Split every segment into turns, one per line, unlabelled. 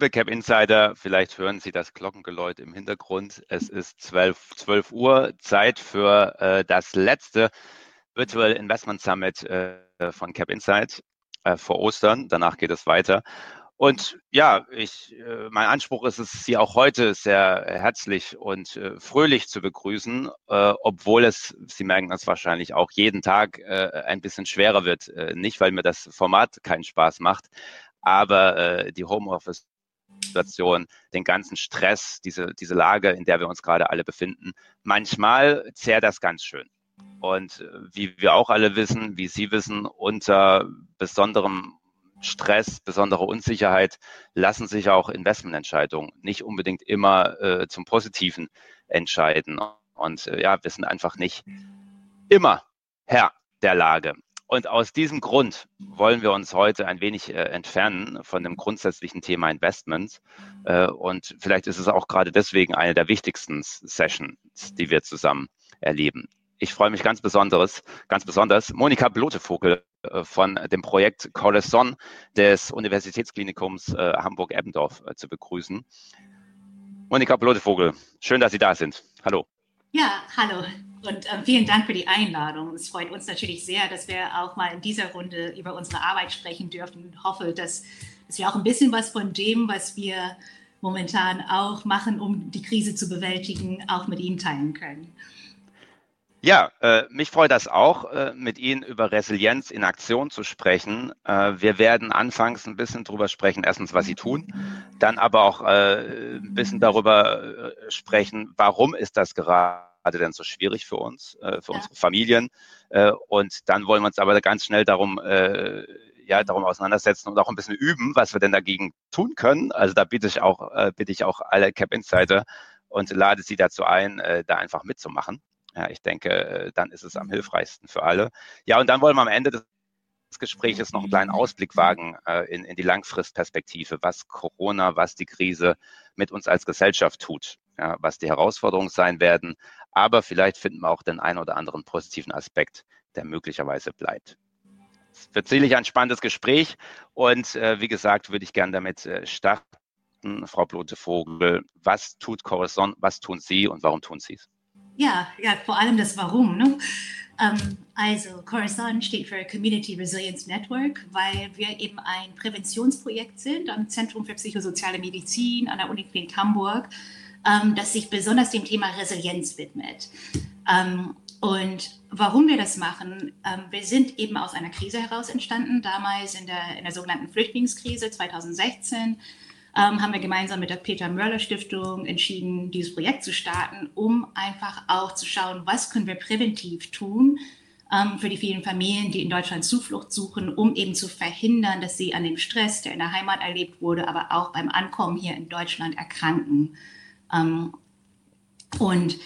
Liebe Cap Insider, vielleicht hören Sie das Glockengeläut im Hintergrund. Es ist 12, 12 Uhr, Zeit für äh, das letzte Virtual Investment Summit äh, von Cap Insight äh, vor Ostern. Danach geht es weiter. Und ja, ich, äh, mein Anspruch ist es, Sie auch heute sehr herzlich und äh, fröhlich zu begrüßen, äh, obwohl es, Sie merken das wahrscheinlich auch, jeden Tag ein bisschen schwerer wird. Nicht, weil mir das Format keinen Spaß macht, aber die Homeoffice-Situation, den ganzen Stress, diese, diese Lage, in der wir uns gerade alle befinden, manchmal zehrt das ganz schön. Und äh, wie wir auch alle wissen, wie Sie wissen, unter besonderem Stress, besondere Unsicherheit lassen sich auch Investmententscheidungen nicht unbedingt immer äh, zum Positiven entscheiden. Und äh, ja, wir sind einfach nicht immer Herr der Lage. Und aus diesem Grund wollen wir uns heute ein wenig äh, entfernen von dem grundsätzlichen Thema Investment. Äh, und vielleicht ist es auch gerade deswegen eine der wichtigsten Sessions, die wir zusammen erleben. Ich freue mich ganz besonders, ganz besonders, Monika Blotevogel äh, von dem Projekt Corazon des Universitätsklinikums äh, Hamburg-Eppendorf äh, zu begrüßen. Monika Blotevogel, schön, dass Sie da sind. Hallo.
Ja, hallo und äh, vielen Dank für die Einladung. Es freut uns natürlich sehr, dass wir auch mal in dieser Runde über unsere Arbeit sprechen dürfen und hoffe, dass, dass wir auch ein bisschen was von dem, was wir momentan auch machen, um die Krise zu bewältigen, auch mit Ihnen teilen können.
Ja, äh, mich freut das auch, äh, mit Ihnen über Resilienz in Aktion zu sprechen. Äh, wir werden anfangs ein bisschen darüber sprechen, erstens, was Sie tun, dann aber auch äh, ein bisschen darüber äh, sprechen, warum ist das gerade denn so schwierig für uns, äh, für ja. unsere Familien. und dann wollen wir uns aber ganz schnell darum ja, darum auseinandersetzen und auch ein bisschen üben, was wir denn dagegen tun können. Also da bitte ich auch, bitte ich auch alle Cap Insider und lade Sie dazu ein, da einfach mitzumachen. Ja, ich denke, äh, dann ist es am hilfreichsten für alle. Ja, und dann wollen wir am Ende des Gesprächs noch einen kleinen Ausblick wagen äh, in, in die Langfristperspektive, was Corona, was die Krise mit uns als Gesellschaft tut, ja, was die Herausforderungen sein werden. Aber vielleicht finden wir auch den einen oder anderen positiven Aspekt, der möglicherweise bleibt. Es wird sicherlich ein spannendes Gespräch und äh, wie gesagt, würde ich gerne damit äh, starten. Frau Blote-Vogel, was tut Corazon, was tun Sie und warum tun Sie es?
Ja, ja, vor allem das Warum. Ne? Ähm, also Corazon steht für Community Resilience Network, weil wir eben ein Präventionsprojekt sind am Zentrum für psychosoziale Medizin an der Uniklinik Hamburg, ähm, das sich besonders dem Thema Resilienz widmet. Ähm, und warum wir das machen, ähm, wir sind eben aus einer Krise heraus entstanden, damals in der, in der sogenannten Flüchtlingskrise 2016 ähm, haben wir gemeinsam mit der Peter Mörler Stiftung entschieden, dieses Projekt zu starten, um einfach auch zu schauen, was können wir präventiv tun ähm, für die vielen Familien, die in Deutschland Zuflucht suchen, um eben zu verhindern, dass sie an dem Stress, der in der Heimat erlebt wurde, aber auch beim Ankommen hier in Deutschland erkranken. Ähm, und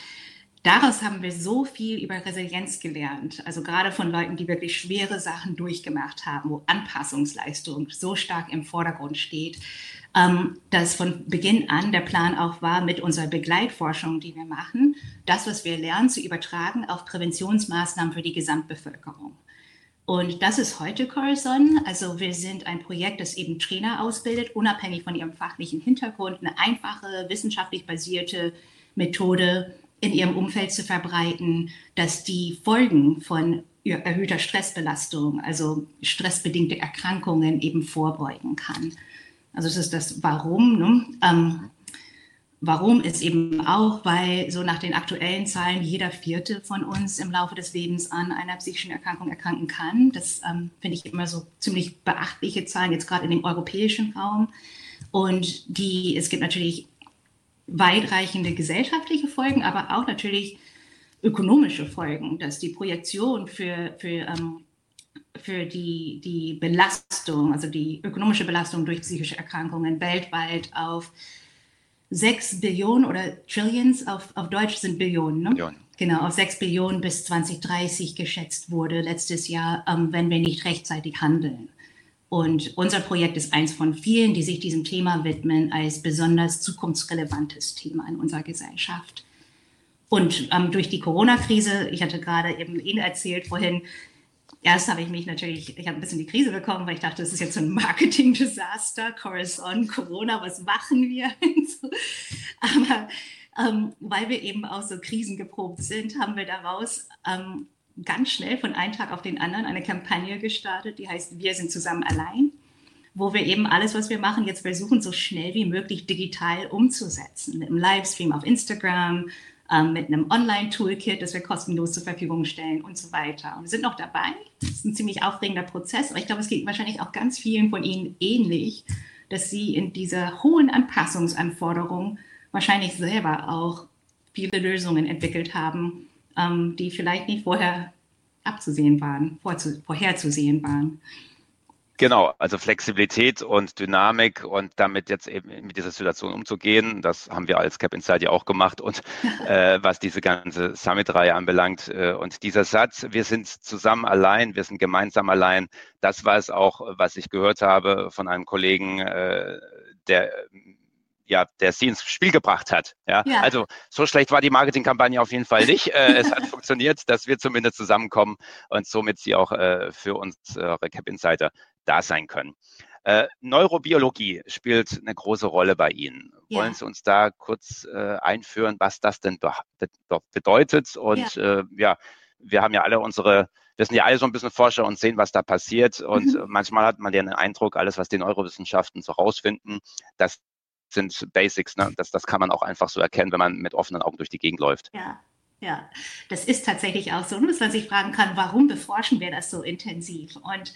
daraus haben wir so viel über Resilienz gelernt. Also gerade von Leuten, die wirklich schwere Sachen durchgemacht haben, wo Anpassungsleistung so stark im Vordergrund steht, ähm, dass von Beginn an der Plan auch war, mit unserer Begleitforschung, die wir machen, das, was wir lernen, zu übertragen auf Präventionsmaßnahmen für die Gesamtbevölkerung. Und das ist heute Corazon. Also wir sind ein Projekt, das eben Trainer ausbildet, unabhängig von ihrem fachlichen Hintergrund, eine einfache, wissenschaftlich basierte Methode in ihrem Umfeld zu verbreiten, dass die Folgen von erhöhter Stressbelastung, also stressbedingte Erkrankungen eben vorbeugen kann. Also das ist das Warum. Ne? Ähm, warum ist eben auch, weil so nach den aktuellen Zahlen jeder Vierte von uns im Laufe des Lebens an einer psychischen Erkrankung erkranken kann. Das ähm, finde ich immer so ziemlich beachtliche Zahlen, jetzt gerade in dem europäischen Raum. Und die, es gibt natürlich weitreichende gesellschaftliche Folgen, aber auch natürlich ökonomische Folgen, dass die Projektion für, für ähm, für die, die Belastung, also die ökonomische Belastung durch psychische Erkrankungen weltweit auf 6 Billionen oder Trillions, auf, auf Deutsch sind Billionen, ne? Billionen. Genau, auf 6 Billionen bis 2030 geschätzt wurde letztes Jahr, ähm, wenn wir nicht rechtzeitig handeln. Und unser Projekt ist eins von vielen, die sich diesem Thema widmen, als besonders zukunftsrelevantes Thema in unserer Gesellschaft. Und ähm, durch die Corona-Krise, ich hatte gerade eben Ihnen erzählt vorhin, erst habe ich mich natürlich, ich habe ein bisschen die Krise bekommen, weil ich dachte, das ist jetzt so ein Marketing-Desaster, Corazon, Corona, was machen wir? Aber ähm, weil wir eben auch so krisengeprobt sind, haben wir daraus ähm, ganz schnell von einem Tag auf den anderen eine Kampagne gestartet, die heißt Wir sind zusammen allein, wo wir eben alles, was wir machen, jetzt versuchen, so schnell wie möglich digital umzusetzen. Mit einem Livestream auf Instagram, mit einem Online-Toolkit, das wir kostenlos zur Verfügung stellen und so weiter. Und wir sind noch dabei. Das ist ein ziemlich aufregender Prozess, aber ich glaube, es geht wahrscheinlich auch ganz vielen von Ihnen ähnlich, dass Sie in dieser hohen Anpassungsanforderung wahrscheinlich selber auch viele Lösungen entwickelt haben, ähm, die vielleicht nicht vorher abzusehen waren, vorherzusehen waren.
Genau, also Flexibilität und Dynamik und damit jetzt eben mit dieser Situation umzugehen, das haben wir als Cap Inside ja auch gemacht und äh, was diese ganze Summit-Reihe anbelangt. Äh, und dieser Satz, wir sind zusammen allein, wir sind gemeinsam allein, das war es auch, was ich gehört habe von einem Kollegen, äh, der ja, der sie ins Spiel gebracht hat. Ja? ja. Also so schlecht war die Marketingkampagne auf jeden Fall nicht. Äh, es hat funktioniert, dass wir zumindest zusammenkommen und somit sie auch äh, für unsere Cap Insider da sein können. Äh, Neurobiologie spielt eine große Rolle bei Ihnen. Ja. Wollen Sie uns da kurz äh, einführen, was das denn be bedeutet? Und ja. Äh, ja, wir haben ja alle unsere, wir sind ja alle so ein bisschen Forscher und sehen, was da passiert. Und mhm. manchmal hat man ja den Eindruck, alles, was die Neurowissenschaften so rausfinden, das sind Basics. Ne? Das, das kann man auch einfach so erkennen, wenn man mit offenen Augen durch die Gegend läuft.
Ja. Ja, das ist tatsächlich auch so, dass man sich fragen kann, warum beforschen wir das so intensiv? Und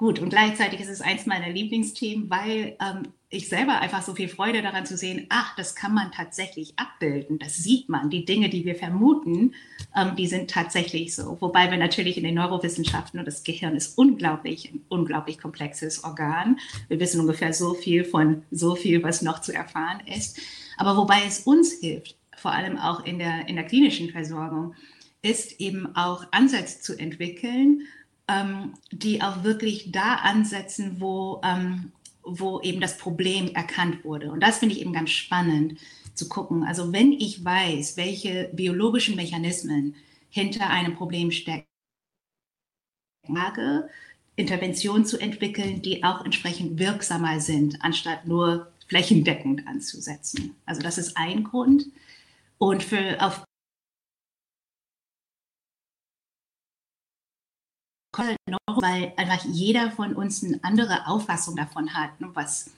Gut, und gleichzeitig ist es eins meiner Lieblingsthemen, weil ähm, ich selber einfach so viel Freude daran zu sehen, ach, das kann man tatsächlich abbilden, das sieht man. Die Dinge, die wir vermuten, ähm, die sind tatsächlich so. Wobei wir natürlich in den Neurowissenschaften und das Gehirn ist unglaublich, ein unglaublich komplexes Organ. Wir wissen ungefähr so viel von so viel, was noch zu erfahren ist. Aber wobei es uns hilft, vor allem auch in der, in der klinischen Versorgung, ist eben auch Ansätze zu entwickeln, ähm, die auch wirklich da ansetzen, wo, ähm, wo eben das Problem erkannt wurde. Und das finde ich eben ganz spannend zu gucken. Also wenn ich weiß, welche biologischen Mechanismen hinter einem Problem stecken, Interventionen zu entwickeln, die auch entsprechend wirksamer sind, anstatt nur flächendeckend anzusetzen. Also das ist ein Grund. Und für, auf weil einfach jeder von uns eine andere Auffassung davon hat, ne, was,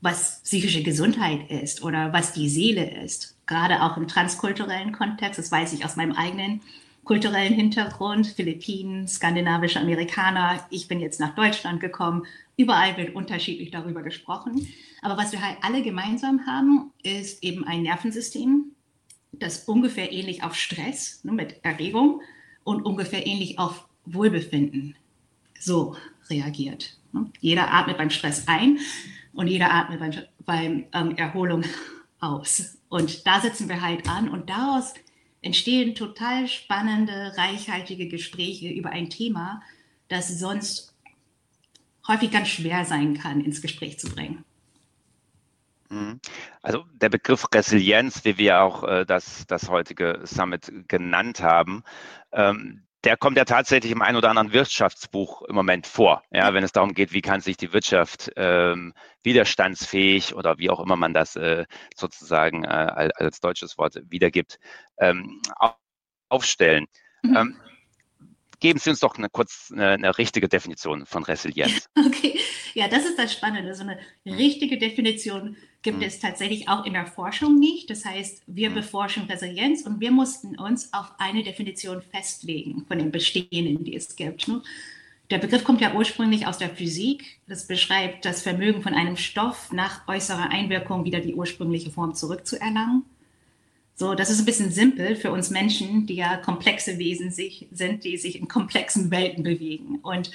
was psychische Gesundheit ist oder was die Seele ist. Gerade auch im transkulturellen Kontext, das weiß ich aus meinem eigenen kulturellen Hintergrund, Philippinen, skandinavische Amerikaner. Ich bin jetzt nach Deutschland gekommen. Überall wird unterschiedlich darüber gesprochen. Aber was wir halt alle gemeinsam haben, ist eben ein Nervensystem, das ungefähr ähnlich auf Stress ne, mit Erregung und ungefähr ähnlich auf Wohlbefinden so reagiert. Ne? Jeder atmet beim Stress ein und jeder atmet beim, beim ähm, Erholung aus. Und da setzen wir halt an und daraus entstehen total spannende, reichhaltige Gespräche über ein Thema, das sonst häufig ganz schwer sein kann, ins Gespräch zu bringen.
Mhm. Also der Begriff Resilienz, wie wir auch äh, das, das heutige Summit genannt haben, ähm, der kommt ja tatsächlich im einen oder anderen Wirtschaftsbuch im Moment vor. Ja, wenn es darum geht, wie kann sich die Wirtschaft ähm, widerstandsfähig oder wie auch immer man das äh, sozusagen äh, als, deutsches Wort wiedergibt, ähm, aufstellen. Mhm. Ähm, geben Sie uns doch eine kurz eine, eine, richtige Definition von Resilienz.
Okay, ja, das ist das Spannende. So eine richtige Definition gibt mhm. es tatsächlich auch in der Forschung nicht. Das heißt, wir mhm. beforschen Resilienz und wir mussten uns auf eine Definition festlegen von den bestehenden, die es gibt. Ne? Der Begriff kommt ja ursprünglich aus der Physik. Das beschreibt das Vermögen von einem Stoff nach äußerer Einwirkung wieder die ursprüngliche Form zurückzuerlangen. So, das ist ein bisschen simpel für uns Menschen, die ja komplexe Wesen sich, sind, die sich in komplexen Welten bewegen. Und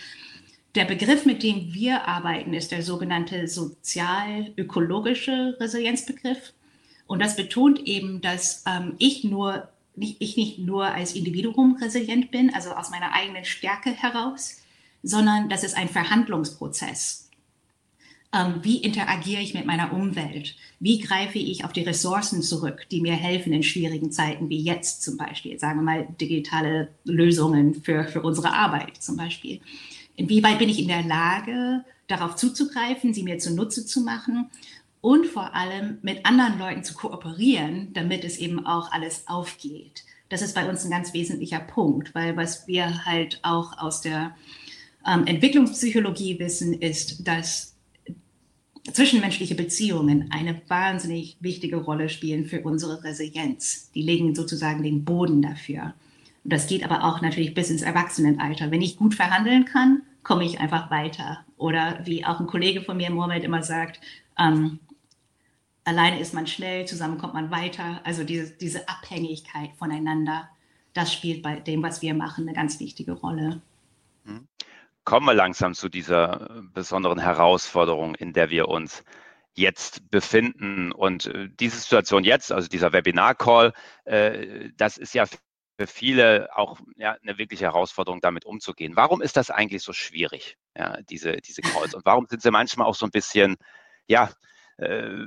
der Begriff, mit dem wir arbeiten, ist der sogenannte sozial-ökologische Resilienzbegriff. Und das betont eben, dass ähm, ich nur nicht, ich nicht nur als Individuum resilient bin, also aus meiner eigenen Stärke heraus, sondern das ist ein Verhandlungsprozess. ähm, wie interagiere ich mit meiner Umwelt? Wie greife ich auf die Ressourcen zurück, die mir helfen in schwierigen Zeiten wie jetzt zum Beispiel, sagen wir mal digitale Lösungen für, für unsere Arbeit zum Beispiel. Inwieweit bin ich in der Lage, darauf zuzugreifen, sie mir zunutze zu machen und vor allem mit anderen Leuten zu kooperieren, damit es eben auch alles aufgeht. Das ist bei uns ein ganz wesentlicher Punkt, weil was wir halt auch aus der ähm, Entwicklungspsychologie wissen, ist, dass zwischenmenschliche Beziehungen eine wahnsinnig wichtige Rolle spielen für unsere Resilienz. Die legen sozusagen den Boden dafür. Und das geht aber auch natürlich bis ins Erwachsenenalter. Wenn ich gut verhandeln kann, komme ich einfach weiter. Oder wie auch ein Kollege von mir, Mohammed, immer sagt, ähm, alleine ist man schnell, zusammen kommt man weiter. Also diese, diese Abhängigkeit voneinander, das spielt bei dem, was wir machen, eine ganz wichtige Rolle.
Mhm. Kommen wir langsam zu dieser äh, besonderen Herausforderung, in der wir uns jetzt befinden. Und äh, diese Situation jetzt, also dieser Webinar-Call, äh, das ist ja für viele auch ja, eine wirkliche Herausforderung, damit umzugehen. Warum ist das eigentlich so schwierig, ja, diese, diese Calls? Und warum sind sie manchmal auch so ein bisschen, ja, äh,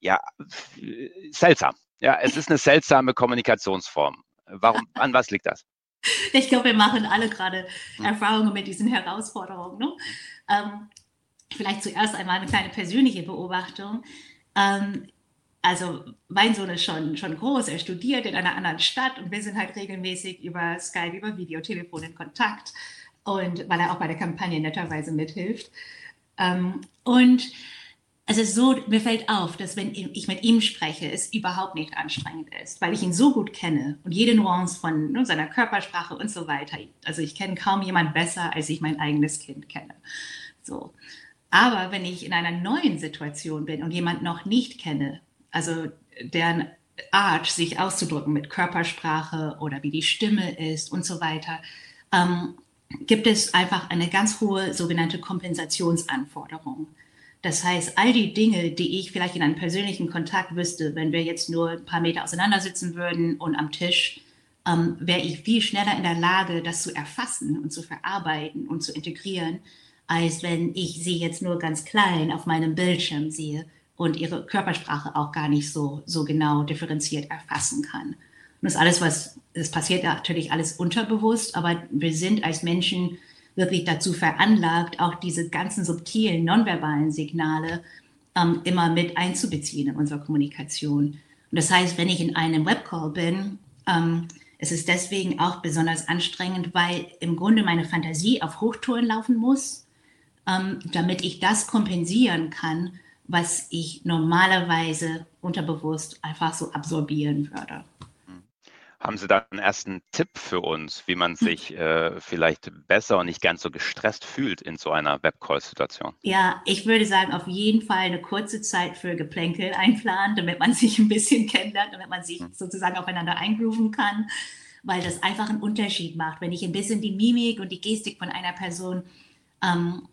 ja, seltsam? Ja, es ist eine seltsame Kommunikationsform. Warum, an was liegt das?
Ich glaube, wir machen alle gerade hm. Erfahrungen mit diesen Herausforderungen. Ne? Ähm, vielleicht zuerst einmal eine kleine persönliche Beobachtung. Ähm, also mein Sohn ist schon, schon groß, er studiert in einer anderen Stadt und wir sind halt regelmäßig über Skype, über Videotelefon in Kontakt und weil er auch bei der Kampagne netterweise mithilft. Ähm, und es ist so, mir fällt auf, dass wenn ich mit ihm spreche, es überhaupt nicht anstrengend ist, weil ich ihn so gut kenne und jede Nuance von ne, seiner Körpersprache und so weiter. Also ich kenne kaum jemand besser, als ich mein eigenes Kind kenne. So. Aber wenn ich in einer neuen Situation bin und jemand noch nicht kenne, also deren Art, sich auszudrücken mit Körpersprache oder wie die Stimme ist und so weiter, ähm, gibt es einfach eine ganz hohe sogenannte Kompensationsanforderung. Das heißt, all die Dinge, die ich vielleicht in einem persönlichen Kontakt wüsste, wenn wir jetzt nur ein paar Meter auseinandersitzen würden und am Tisch, ähm, wäre ich viel schneller in der Lage, das zu erfassen und zu verarbeiten und zu integrieren, als wenn ich sie jetzt nur ganz klein auf meinem Bildschirm sehe und ihre Körpersprache auch gar nicht so, so genau differenziert erfassen kann. Und das alles, was, das passiert natürlich alles unterbewusst, aber wir sind als Menschen wirklich dazu veranlagt, auch diese ganzen subtilen, nonverbalen Signale ähm, immer mit einzubeziehen in unserer Kommunikation. Und das heißt, wenn ich in einem Webcall bin, ähm, es ist deswegen auch besonders anstrengend, weil im Grunde meine Fantasie auf Hochtouren laufen muss, ähm, damit ich das kompensieren kann, was ich normalerweise unterbewusst einfach so absorbieren würde.
Haben Sie da einen ersten Tipp für uns, wie man hm. sich äh, vielleicht besser und nicht ganz so gestresst fühlt in so einer Webcall-Situation?
Ja, ich würde sagen, auf jeden Fall eine kurze Zeit für Geplänkel einplanen, damit man sich ein bisschen kennenlernt, damit man sich hm. sozusagen aufeinander eingrooven kann, weil das einfach einen Unterschied macht. Wenn ich ein bisschen die Mimik und die Gestik von einer Person ähm,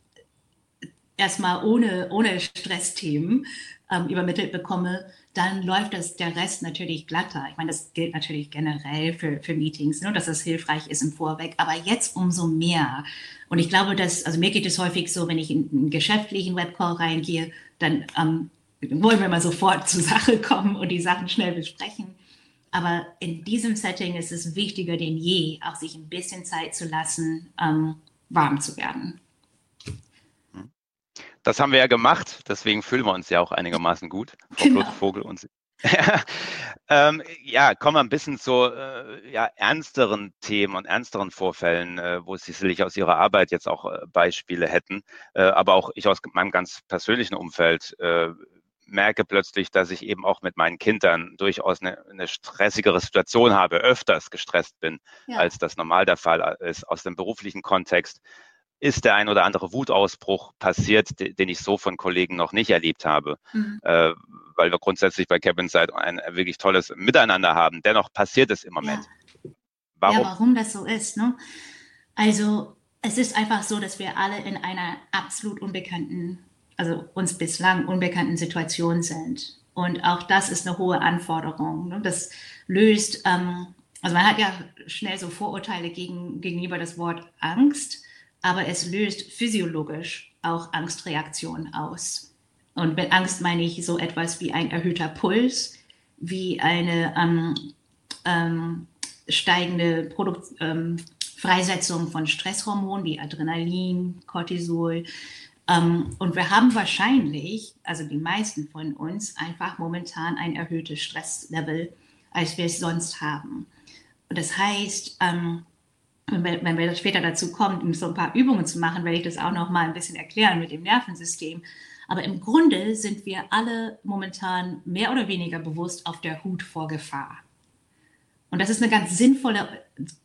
erstmal ohne, ohne Stressthemen ähm, übermittelt bekomme, dann läuft das der Rest natürlich glatter. Ich meine, das gilt natürlich generell für, für Meetings, ne, dass das hilfreich ist im Vorweg, aber jetzt umso mehr. Und ich glaube, dass, also mir geht es häufig so, wenn ich in einen geschäftlichen Webcall reingehe, dann ähm, wollen wir mal sofort zur Sache kommen und die Sachen schnell besprechen. Aber in diesem Setting ist es wichtiger denn je, auch sich ein bisschen Zeit zu lassen, ähm, warm zu werden.
Das haben wir ja gemacht, deswegen fühlen wir uns ja auch einigermaßen gut. Frau genau. Vogel und Sie. ähm, ja, kommen wir ein bisschen zu äh, ja, ernsteren Themen und ernsteren Vorfällen, äh, wo Sie sicherlich aus Ihrer Arbeit jetzt auch äh, Beispiele hätten. Äh, aber auch ich aus meinem ganz persönlichen Umfeld äh, merke plötzlich, dass ich eben auch mit meinen Kindern durchaus eine, eine stressigere Situation habe, öfters gestresst bin, ja. als das normal der Fall ist aus dem beruflichen Kontext ist der ein oder andere Wutausbruch passiert, den ich so von Kollegen noch nicht erlebt habe, mhm. äh, weil wir grundsätzlich bei Cabin Side ein wirklich tolles Miteinander haben. Dennoch passiert es im Moment.
Ja. Warum? Ja, warum das so ist. Ne? Also es ist einfach so, dass wir alle in einer absolut unbekannten, also uns bislang unbekannten Situation sind. Und auch das ist eine hohe Anforderung. Ne? Das löst, ähm, also man hat ja schnell so Vorurteile gegen, gegenüber das Wort Angst. Aber es löst physiologisch auch Angstreaktionen aus. Und mit Angst meine ich so etwas wie ein erhöhter Puls, wie eine ähm, ähm, steigende Produkt, ähm, Freisetzung von Stresshormonen wie Adrenalin, Cortisol. Ähm, und wir haben wahrscheinlich, also die meisten von uns, einfach momentan ein erhöhtes Stresslevel, als wir es sonst haben. Und das heißt, wenn wir, später dazu kommen, so ein paar Übungen zu machen, werde ich das auch noch mal ein bisschen erklären mit dem Nervensystem. Aber im Grunde sind wir alle momentan mehr oder weniger bewusst auf der Hut vor Gefahr. Und das ist eine ganz sinnvolle,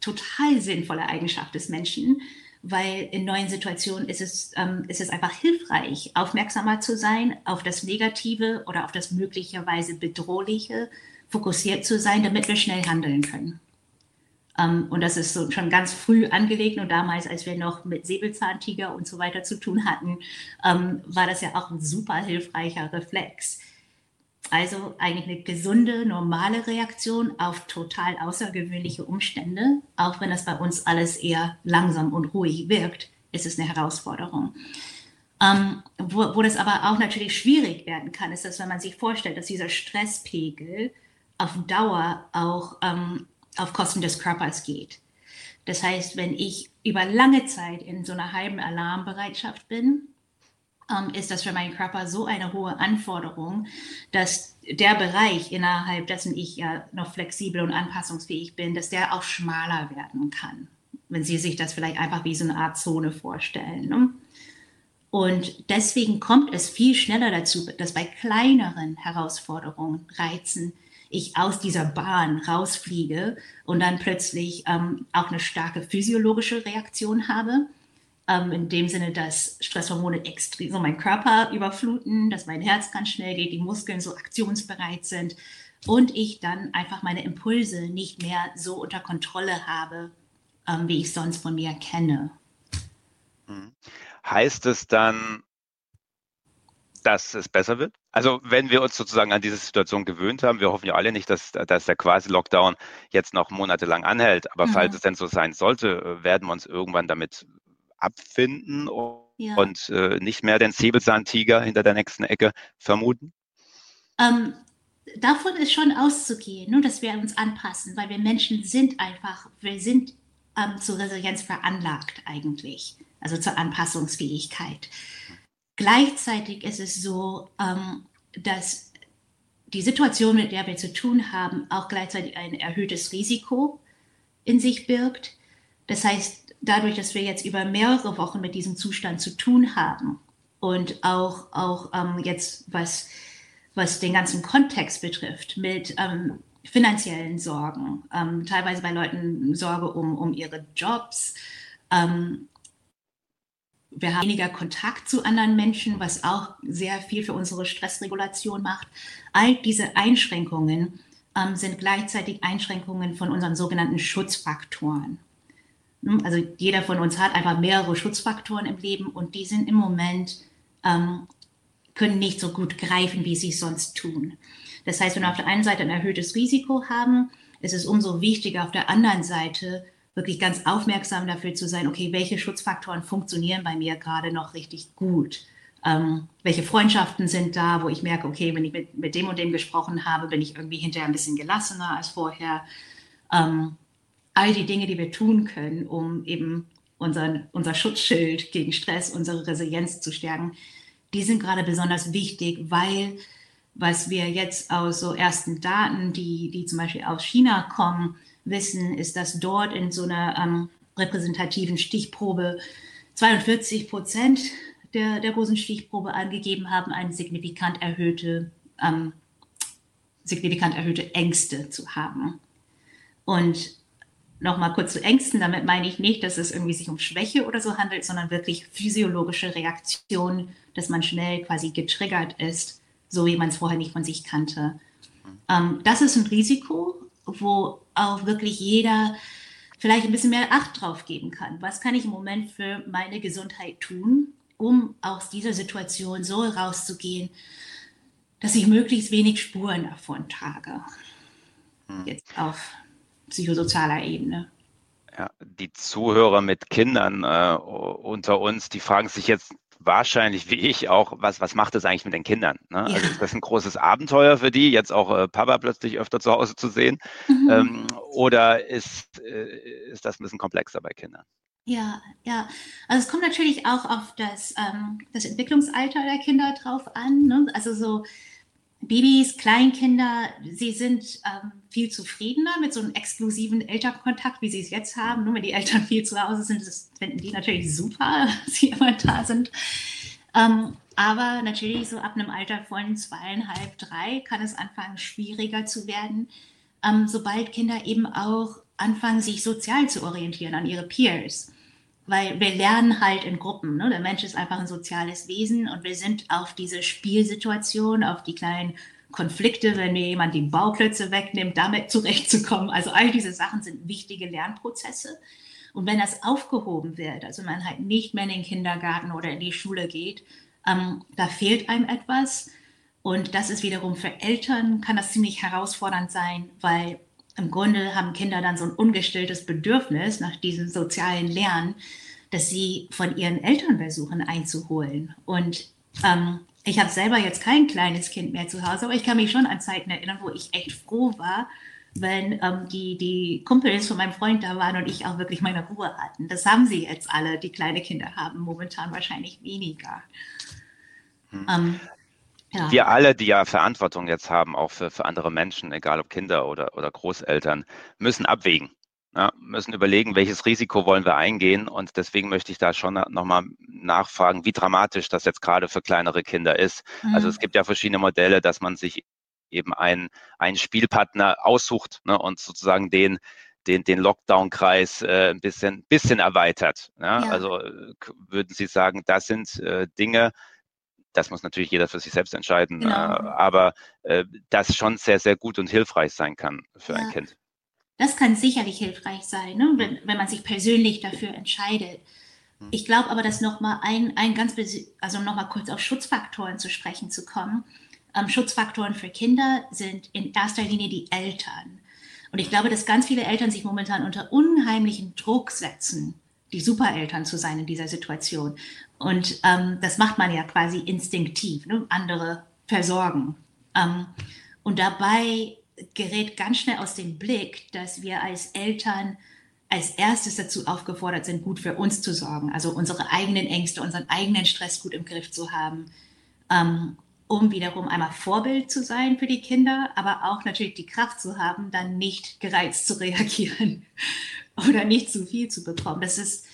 total sinnvolle Eigenschaft des Menschen, weil in neuen Situationen ist es, ähm, ist es einfach hilfreich, aufmerksamer zu sein auf das Negative oder auf das möglicherweise Bedrohliche, fokussiert zu sein, damit wir schnell handeln können. Ähm, und das ist so schon ganz früh angelegt. Und damals, als wir noch mit Säbelzahntiger und so weiter zu tun hatten, ähm, war das ja auch ein super hilfreicher Reflex. Also eigentlich eine gesunde, normale Reaktion auf total außergewöhnliche Umstände. Auch wenn das bei uns alles eher langsam und ruhig wirkt, ist es eine Herausforderung. Ähm, wo, wo das aber auch natürlich schwierig werden kann, ist, dass wenn man sich vorstellt, dass dieser Stresspegel auf Dauer auch um, auf Kosten des Körpers geht. Das heißt, wenn ich über lange Zeit in so einer halben Alarmbereitschaft bin, ähm, ist das für meinen Körper so eine hohe Anforderung, dass der Bereich, innerhalb dessen ich ja noch flexibel und anpassungsfähig bin, dass der auch schmaler werden kann. Wenn Sie sich das vielleicht einfach wie so eine Art Zone vorstellen. Ne? Und deswegen kommt es viel schneller dazu, dass bei kleineren Herausforderungen, Reizen, ich aus dieser Bahn rausfliege und dann plötzlich ähm, auch eine starke physiologische Reaktion habe. Ähm, in dem Sinne, dass Stresshormone extrem so meinen Körper überfluten, dass mein Herz ganz schnell geht, die Muskeln so aktionsbereit sind und ich dann einfach meine Impulse nicht mehr so unter Kontrolle habe, ähm, wie ich sonst von mir kenne.
Hm. Heißt es dann, dass es besser wird? Also wenn wir uns sozusagen an diese Situation gewöhnt haben, wir hoffen ja alle nicht, dass, dass der Quasi-Lockdown jetzt noch monatelang anhält, aber mhm. falls es denn so sein sollte, werden wir uns irgendwann damit abfinden und, ja. und äh, nicht mehr den Säbelzahntiger hinter der nächsten Ecke vermuten?
Ähm, davon ist schon auszugehen, nur dass wir uns anpassen, weil wir Menschen sind einfach, wir sind ähm, zur Resilienz veranlagt eigentlich, also zur Anpassungsfähigkeit. Gleichzeitig ist es so, ähm, dass die Situation, mit der wir zu tun haben, auch gleichzeitig ein erhöhtes Risiko in sich birgt. Das heißt, dadurch, dass wir jetzt über mehrere Wochen mit diesem Zustand zu tun haben und auch, auch ähm, jetzt, was, was den ganzen Kontext betrifft, mit ähm, finanziellen Sorgen, ähm, teilweise bei Leuten Sorge um, um ihre Jobs, ähm, wir haben weniger Kontakt zu anderen Menschen, was auch sehr viel für unsere Stressregulation macht. All diese Einschränkungen ähm, sind gleichzeitig Einschränkungen von unseren sogenannten Schutzfaktoren. Hm, also jeder von uns hat einfach mehrere Schutzfaktoren im Leben und die sind im Moment, ähm, können nicht so gut greifen, wie sie es sonst tun. Das heißt, wenn wir auf der einen Seite ein erhöhtes Risiko haben, ist es umso wichtiger auf der anderen Seite, wirklich ganz aufmerksam dafür zu sein, okay, welche Schutzfaktoren funktionieren bei mir gerade noch richtig gut? Ähm, welche Freundschaften sind da, wo ich merke, okay, wenn ich mit, mit dem und dem gesprochen habe, bin ich irgendwie hinterher ein bisschen gelassener als vorher. Ähm, all die Dinge, die wir tun können, um eben unseren, unser Schutzschild gegen Stress, unsere Resilienz zu stärken, die sind gerade besonders wichtig, weil was wir jetzt aus so ersten Daten, die, die zum Beispiel aus China kommen, wissen, ist, dass dort in so einer ähm, repräsentativen Stichprobe 42 Prozent der, der großen Stichprobe angegeben haben, eine signifikant erhöhte, ähm, signifikant erhöhte Ängste zu haben. Und nochmal kurz zu Ängsten, damit meine ich nicht, dass es irgendwie sich um Schwäche oder so handelt, sondern wirklich physiologische Reaktionen, dass man schnell quasi getriggert ist, so wie man es vorher nicht von sich kannte. Ähm, das ist ein Risiko, wo auch wirklich jeder vielleicht ein bisschen mehr Acht drauf geben kann. Was kann ich im Moment für meine Gesundheit tun, um aus dieser Situation so rauszugehen, dass ich möglichst wenig Spuren davon trage. Hm. Jetzt auf psychosozialer Ebene.
Ja, die Zuhörer mit Kindern äh, unter uns, die fragen sich jetzt wahrscheinlich wie ich auch, was, was macht das eigentlich mit den Kindern? Ne? Ja. Also ist das ein großes Abenteuer für die, jetzt auch äh, Papa plötzlich öfter zu Hause zu sehen? Mhm. Ähm, oder ist, äh, ist das ein bisschen komplexer bei Kindern?
Ja, ja. Also es kommt natürlich auch auf das, ähm, das Entwicklungsalter der Kinder drauf an. Ne? Also so Babys, Kleinkinder, sie sind ähm, viel zufriedener mit so einem exklusiven Elternkontakt, wie sie es jetzt haben. Nur wenn die Eltern viel zu Hause sind, das finden die natürlich super, dass sie immer da sind. Ähm, aber natürlich so ab einem Alter von zweieinhalb, drei kann es anfangen, schwieriger zu werden, ähm, sobald Kinder eben auch anfangen, sich sozial zu orientieren an ihre Peers weil wir lernen halt in Gruppen. Ne? Der Mensch ist einfach ein soziales Wesen und wir sind auf diese Spielsituation, auf die kleinen Konflikte, wenn mir jemand die Bauklötze wegnimmt, damit zurechtzukommen. Also all diese Sachen sind wichtige Lernprozesse. Und wenn das aufgehoben wird, also man halt nicht mehr in den Kindergarten oder in die Schule geht, ähm, da fehlt einem etwas. Und das ist wiederum für Eltern, kann das ziemlich herausfordernd sein, weil im Grunde haben Kinder dann so ein ungestilltes Bedürfnis nach diesem sozialen Lernen, dass sie von ihren Eltern versuchen einzuholen. Und ähm, ich habe selber jetzt kein kleines Kind mehr zu Hause, aber ich kann mich schon an Zeiten erinnern, wo ich echt froh war, wenn ähm, die, die Kumpels von meinem Freund da waren und ich auch wirklich meine Ruhe hatten. Das haben sie jetzt alle, die kleine Kinder haben, momentan wahrscheinlich weniger.
Hm. Ähm, ja. Wir alle, die ja Verantwortung jetzt haben, auch für, für andere Menschen, egal ob Kinder oder, oder Großeltern, müssen abwägen. Ja, müssen überlegen, welches Risiko wollen wir eingehen. Und deswegen möchte ich da schon nochmal nachfragen, wie dramatisch das jetzt gerade für kleinere Kinder ist. Mhm. Also es mhm. gibt ja verschiedene Modelle, dass man sich eben einen, einen Spielpartner aussucht ne, und sozusagen den, den, den Lockdown-Kreis äh, ein bisschen, bisschen erweitert. Ja? Ja. Also äh, würden Sie sagen, das sind äh, Dinge, das muss natürlich jeder für sich selbst entscheiden, genau. äh, aber äh, das schon sehr, sehr gut und hilfreich sein kann für ja. ein Kind.
Das kann sicherlich hilfreich sein, ne? wenn, wenn man sich persönlich dafür entscheidet. Hm. Ich glaube aber, dass nochmal ein, ein ganz, also nochmal kurz auf Schutzfaktoren zu sprechen zu kommen. Ähm, Schutzfaktoren für Kinder sind in erster Linie die Eltern. Und ich glaube, dass ganz viele Eltern sich momentan unter unheimlichen Druck setzen, die Supereltern zu sein in dieser Situation. Und ähm, das macht man ja quasi instinktiv, ne? andere versorgen. Ähm, und dabei gerät ganz schnell aus dem Blick, dass wir als Eltern als erstes dazu aufgefordert sind, gut für uns zu sorgen, also unsere eigenen Ängste, unseren eigenen Stress gut im Griff zu haben, ähm, um wiederum einmal Vorbild zu sein für die Kinder, aber auch natürlich die Kraft zu haben, dann nicht gereizt zu reagieren oder nicht zu viel zu bekommen. Das ist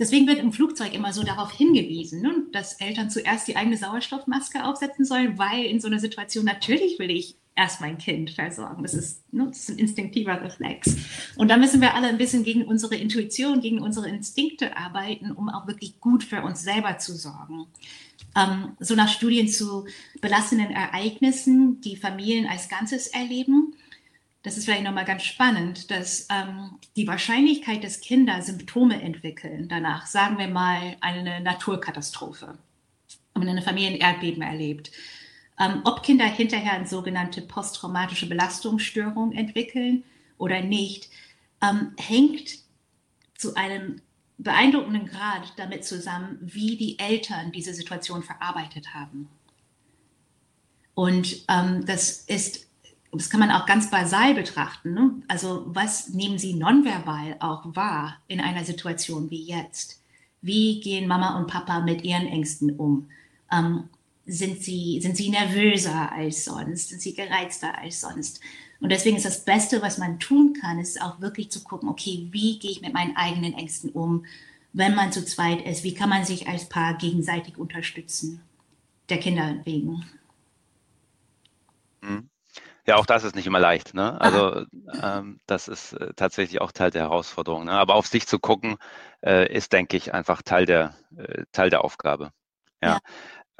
Deswegen wird im Flugzeug immer so darauf hingewiesen, ne, dass Eltern zuerst die eigene Sauerstoffmaske aufsetzen sollen, weil in so einer Situation natürlich will ich erst mein Kind versorgen. Das ist, ne, das ist ein instinktiver Reflex. Und da müssen wir alle ein bisschen gegen unsere Intuition, gegen unsere Instinkte arbeiten, um auch wirklich gut für uns selber zu sorgen. Ähm, so nach Studien zu belastenden Ereignissen, die Familien als Ganzes erleben, das ist vielleicht nochmal ganz spannend, dass ähm, die Wahrscheinlichkeit, dass Kinder Symptome entwickeln, danach, sagen wir mal, eine Naturkatastrophe, wenn eine Familie ein Erdbeben erlebt, ähm, ob Kinder hinterher eine sogenannte posttraumatische Belastungsstörung entwickeln oder nicht, ähm, hängt zu einem beeindruckenden Grad damit zusammen, wie die Eltern diese Situation verarbeitet haben. Und ähm, das ist das kann man auch ganz basal betrachten. Ne? Also was nehmen Sie nonverbal auch wahr in einer Situation wie jetzt? Wie gehen Mama und Papa mit ihren Ängsten um? Ähm, sind, sie, sind sie nervöser als sonst? Sind sie gereizter als sonst? Und deswegen ist das Beste, was man tun kann, ist auch wirklich zu gucken, okay, wie gehe ich mit meinen eigenen Ängsten um, wenn man zu zweit ist? Wie kann man sich als Paar gegenseitig unterstützen? Der Kinder wegen.
Mhm. Ja, auch das ist nicht immer leicht. Ne? Also ähm, das ist äh, tatsächlich auch Teil der Herausforderung. Ne? Aber auf sich zu gucken, äh, ist, denke ich, einfach Teil der, äh, Teil der Aufgabe. Ja.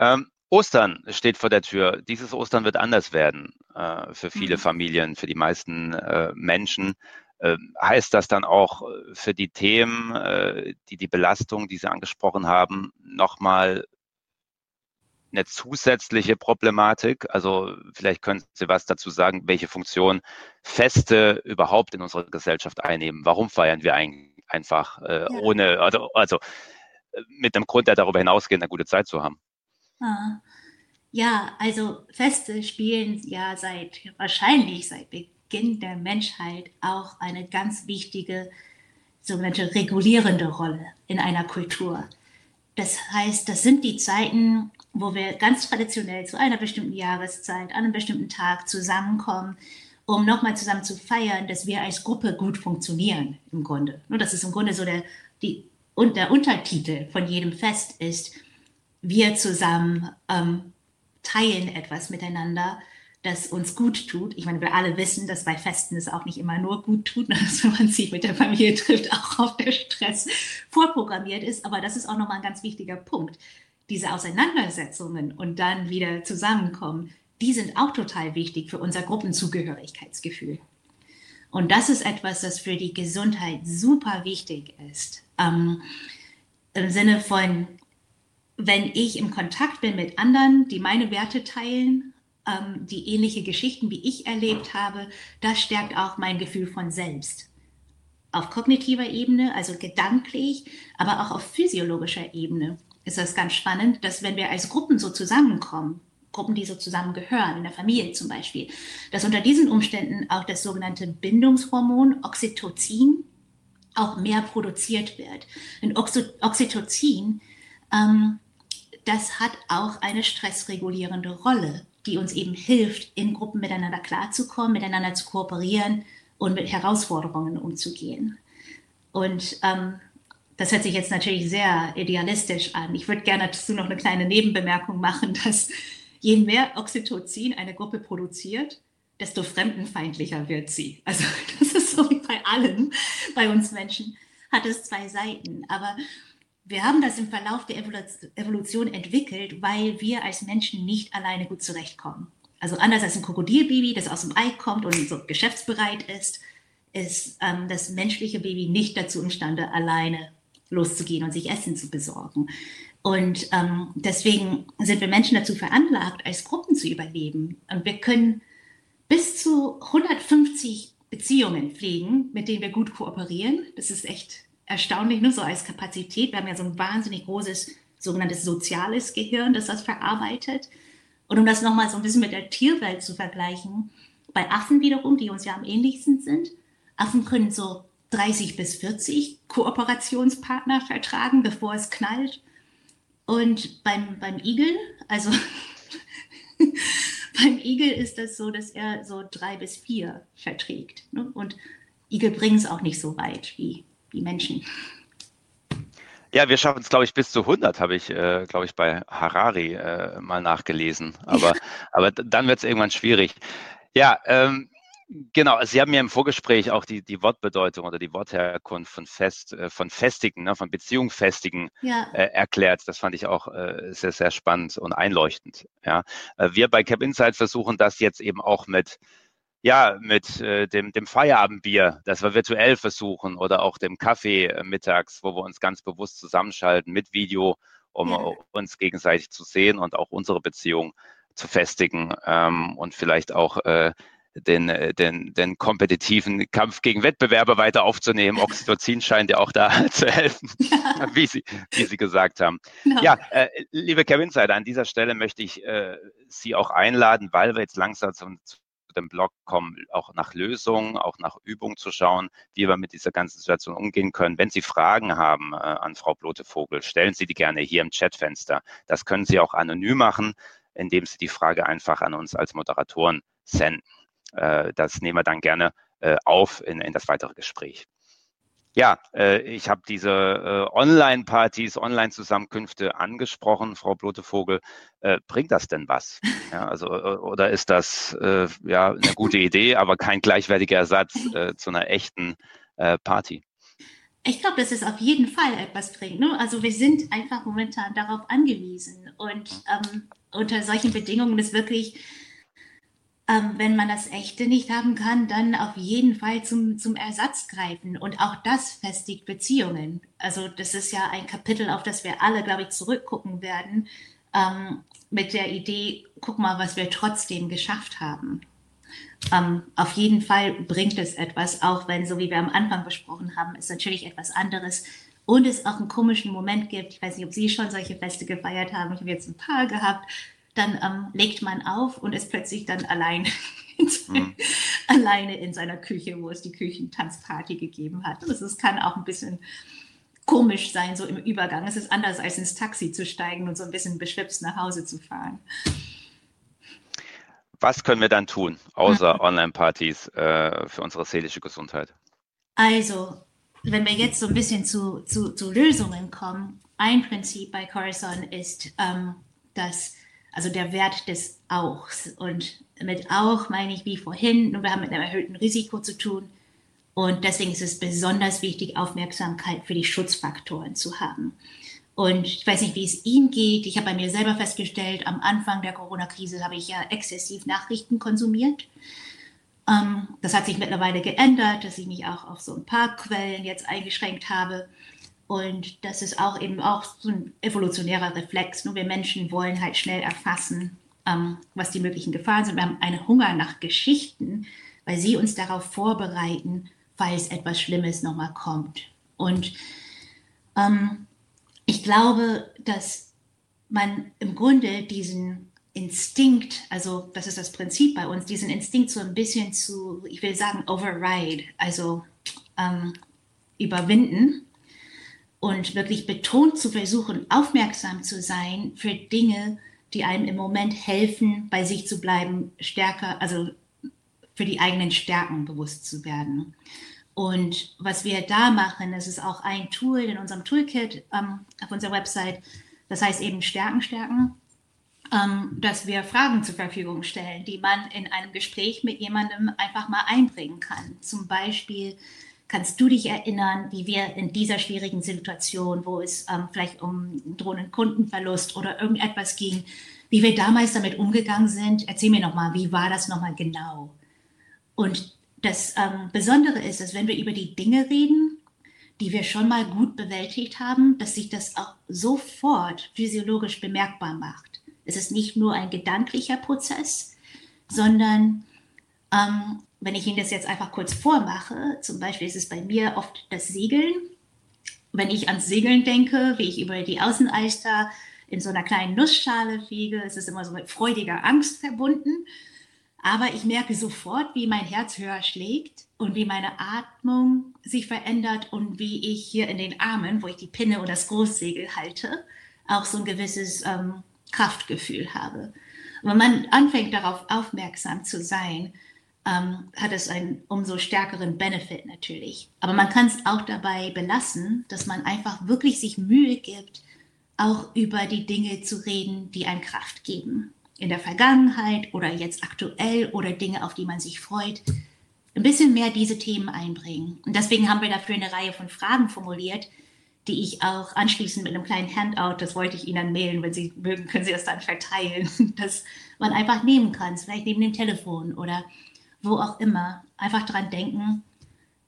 ja. Ähm, Ostern steht vor der Tür. Dieses Ostern wird anders werden äh, für viele mhm. Familien, für die meisten äh, Menschen. Ähm, heißt das dann auch für die Themen, die die Belastung, die Sie angesprochen haben, nochmal eine zusätzliche Problematik. Also vielleicht können Sie was dazu sagen, welche Funktion Feste überhaupt in unserer Gesellschaft einnehmen. Warum feiern wir einfach äh, ja. ohne, also, also mit einem Grund, der darüber hinausgeht, eine gute Zeit zu haben.
Ah. Ja, also Feste spielen ja seit, wahrscheinlich seit Beginn der Menschheit auch eine ganz wichtige sogenannte regulierende Rolle in einer Kultur. Das heißt, das sind die Zeiten, wo wir ganz traditionell zu einer bestimmten Jahreszeit, an einem bestimmten Tag zusammenkommen, um nochmal zusammen zu feiern, dass wir als Gruppe gut funktionieren im Grunde. Nur das ist im Grunde so der, die, und der Untertitel von jedem Fest ist, wir zusammen ähm, teilen etwas miteinander, das uns gut tut. Ich meine, wir alle wissen, dass bei Festen es auch nicht immer nur gut tut, dass wenn man sich mit der Familie trifft, auch auf der Stress vorprogrammiert ist. Aber das ist auch nochmal ein ganz wichtiger Punkt. Diese Auseinandersetzungen und dann wieder zusammenkommen, die sind auch total wichtig für unser Gruppenzugehörigkeitsgefühl. Und das ist etwas, das für die Gesundheit super wichtig ist. Ähm, Im Sinne von, wenn ich im Kontakt bin mit anderen, die meine Werte teilen, ähm, die ähnliche Geschichten wie ich erlebt habe, das stärkt auch mein Gefühl von selbst. Auf kognitiver Ebene, also gedanklich, aber auch auf physiologischer Ebene ist das ganz spannend, dass wenn wir als Gruppen so zusammenkommen, Gruppen, die so zusammengehören, in der Familie zum Beispiel, dass unter diesen Umständen auch das sogenannte Bindungshormon Oxytocin auch mehr produziert wird. Denn Oxytocin, ähm, das hat auch eine stressregulierende Rolle die uns eben hilft, in Gruppen miteinander klarzukommen, miteinander zu kooperieren und mit Herausforderungen umzugehen. Und ähm, das hört sich jetzt natürlich sehr idealistisch an. Ich würde gerne dazu noch eine kleine Nebenbemerkung machen, dass je mehr Oxytocin eine Gruppe produziert, desto fremdenfeindlicher wird sie. Also das ist so wie bei allen, bei uns Menschen hat es zwei Seiten. Aber wir haben das im Verlauf der Evolution entwickelt, weil wir als Menschen nicht alleine gut zurechtkommen. Also anders als ein Krokodilbaby, das aus dem Ei kommt und so geschäftsbereit ist, ist ähm, das menschliche Baby nicht dazu imstande, alleine loszugehen und sich Essen zu besorgen. Und ähm, deswegen sind wir Menschen dazu veranlagt, als Gruppen zu überleben. Und wir können bis zu 150 Beziehungen pflegen, mit denen wir gut kooperieren. Das ist echt erstaunlich, nur so als Kapazität. Wir haben ja so ein wahnsinnig großes sogenanntes soziales Gehirn, das das verarbeitet. Und um das nochmal so ein bisschen mit der Tierwelt zu vergleichen, bei Affen wiederum, die uns ja am ähnlichsten sind, Affen können so 30 bis 40 Kooperationspartner vertragen, bevor es knallt. Und beim, beim Igel, also beim Igel ist das so, dass er so drei bis vier verträgt. Ne? Und Igel bringen es auch nicht so weit wie wie Menschen.
Ja, wir schaffen es, glaube ich, bis zu 100, habe ich, äh, glaube ich, bei Harari äh, mal nachgelesen. Aber, aber dann wird es irgendwann schwierig. Ja, ähm, genau. Sie haben mir im Vorgespräch auch die, die Wortbedeutung oder die Wortherkunft von Fest, äh, von Festigen, ne, von Beziehung festigen ja. äh, erklärt. Das fand ich auch äh, sehr, sehr spannend und einleuchtend. Ja, äh, wir bei Cap Insight versuchen das jetzt eben auch mit ja, mit äh, dem, dem Feierabendbier, das wir virtuell versuchen, oder auch dem Kaffee äh, mittags, wo wir uns ganz bewusst zusammenschalten mit Video, um ja. uns gegenseitig zu sehen und auch unsere Beziehung zu festigen ähm, und vielleicht auch äh, den, äh, den, den kompetitiven Kampf gegen Wettbewerber weiter aufzunehmen. Oxytocin scheint ja auch da zu helfen, ja. wie, Sie, wie Sie gesagt haben. No. Ja, äh, liebe Kevin Seid, an dieser Stelle möchte ich äh, Sie auch einladen, weil wir jetzt langsam zum, dem Blog kommen, auch nach Lösungen, auch nach Übungen zu schauen, wie wir mit dieser ganzen Situation umgehen können. Wenn Sie Fragen haben äh, an Frau Blotevogel, stellen Sie die gerne hier im Chatfenster. Das können Sie auch anonym machen, indem Sie die Frage einfach an uns als Moderatoren senden. Äh, das nehmen wir dann gerne äh, auf in, in das weitere Gespräch. Ja, äh, ich habe diese äh, Online-Partys, Online-Zusammenkünfte angesprochen, Frau Blotevogel. Äh, bringt das denn was? Ja, also, äh, oder ist das ja eine gute Idee, aber kein gleichwertiger Ersatz zu einer echten Party?
Ich glaube, dass es auf jeden Fall etwas bringt. Ne? Also wir sind einfach momentan darauf angewiesen und ähm, unter solchen Bedingungen ist wirklich ähm, wenn man das Echte nicht haben kann, dann auf jeden Fall zum, zum Ersatz greifen. Und auch das festigt Beziehungen. Also das ist ja ein Kapitel, auf das wir alle, glaube ich, zurückgucken werden, ähm, mit der Idee, guck mal, was wir trotzdem geschafft haben. Ähm, auf jeden Fall bringt es etwas, auch wenn, so wie wir am Anfang besprochen haben, es natürlich etwas anderes und es auch einen komischen Moment gibt. Ich weiß nicht, ob Sie schon solche Feste gefeiert haben. Ich habe jetzt ein paar gehabt. Dann ähm, legt man auf und ist plötzlich dann allein, mhm. alleine in seiner Küche, wo es die Küchentanzparty gegeben hat. Das ist, kann auch ein bisschen komisch sein, so im Übergang. Es ist anders, als ins Taxi zu steigen und so ein bisschen beschwipst nach Hause zu fahren.
Was können wir dann tun, außer mhm. Online-Partys äh, für unsere seelische Gesundheit?
Also, wenn wir jetzt so ein bisschen zu, zu, zu Lösungen kommen, ein Prinzip bei Corazon ist, ähm, dass, also der Wert des Auchs. Und mit Auch meine ich wie vorhin, wir haben mit einem erhöhten Risiko zu tun. Und deswegen ist es besonders wichtig, Aufmerksamkeit für die Schutzfaktoren zu haben. Und ich weiß nicht, wie es Ihnen geht. Ich habe bei mir selber festgestellt, am Anfang der Corona-Krise habe ich ja exzessiv Nachrichten konsumiert. Ähm, das hat sich mittlerweile geändert, dass ich mich auch auf so ein paar Quellen jetzt eingeschränkt habe. Und das ist auch eben auch so ein evolutionärer Reflex. Nur wir Menschen wollen halt schnell erfassen, ähm, was die möglichen Gefahren sind. Wir haben einen Hunger nach Geschichten, weil sie uns darauf vorbereiten, falls etwas Schlimmes nochmal kommt. Und ähm, ich glaube, dass man im Grunde diesen Instinkt, also das ist das Prinzip bei uns, diesen Instinkt so ein bisschen zu, ich will sagen, override, also ähm, überwinden und wirklich betont zu versuchen, aufmerksam zu sein für Dinge, die einem im Moment helfen, bei sich zu bleiben, stärker, also für die eigenen Stärken bewusst zu werden. Und was wir da machen, das ist auch ein Tool in unserem Toolkit ähm, auf unserer Website. Das heißt eben Stärken stärken, ähm, dass wir Fragen zur Verfügung stellen, die man in einem Gespräch mit jemandem einfach mal einbringen kann. Zum Beispiel, kannst du dich erinnern, wie wir in dieser schwierigen Situation, wo es ähm, vielleicht um drohenden Kundenverlust oder irgendetwas ging, wie wir damals damit umgegangen sind? Erzähl mir nochmal, wie war das nochmal genau? Und das ähm, Besondere ist, dass wenn wir über die Dinge reden, die wir schon mal gut bewältigt haben, dass sich das auch sofort physiologisch bemerkbar macht. Es ist nicht nur ein gedanklicher Prozess, sondern ähm, wenn ich Ihnen das jetzt einfach kurz vormache, zum Beispiel ist es bei mir oft das Segeln. Wenn ich ans Segeln denke, wie ich über die Außeneister in so einer kleinen Nussschale fliege, ist es immer so mit freudiger Angst verbunden. Aber ich merke sofort, wie mein Herz höher schlägt und wie meine Atmung sich verändert und wie ich hier in den Armen, wo ich die Pinne oder das Großsegel halte, auch so ein gewisses ähm, Kraftgefühl habe. wenn man anfängt, darauf aufmerksam zu sein, ähm, hat es einen umso stärkeren Benefit natürlich. Aber man kann es auch dabei belassen, dass man einfach wirklich sich Mühe gibt, auch über die Dinge zu reden, die einem Kraft geben in der Vergangenheit oder jetzt aktuell oder Dinge, auf die man sich freut, ein bisschen mehr diese Themen einbringen. Und deswegen haben wir dafür eine Reihe von Fragen formuliert, die ich auch anschließend mit einem kleinen Handout, das wollte ich Ihnen dann mailen, wenn Sie mögen, können Sie das dann verteilen, dass man einfach nehmen kann, vielleicht neben dem Telefon oder wo auch immer. Einfach daran denken,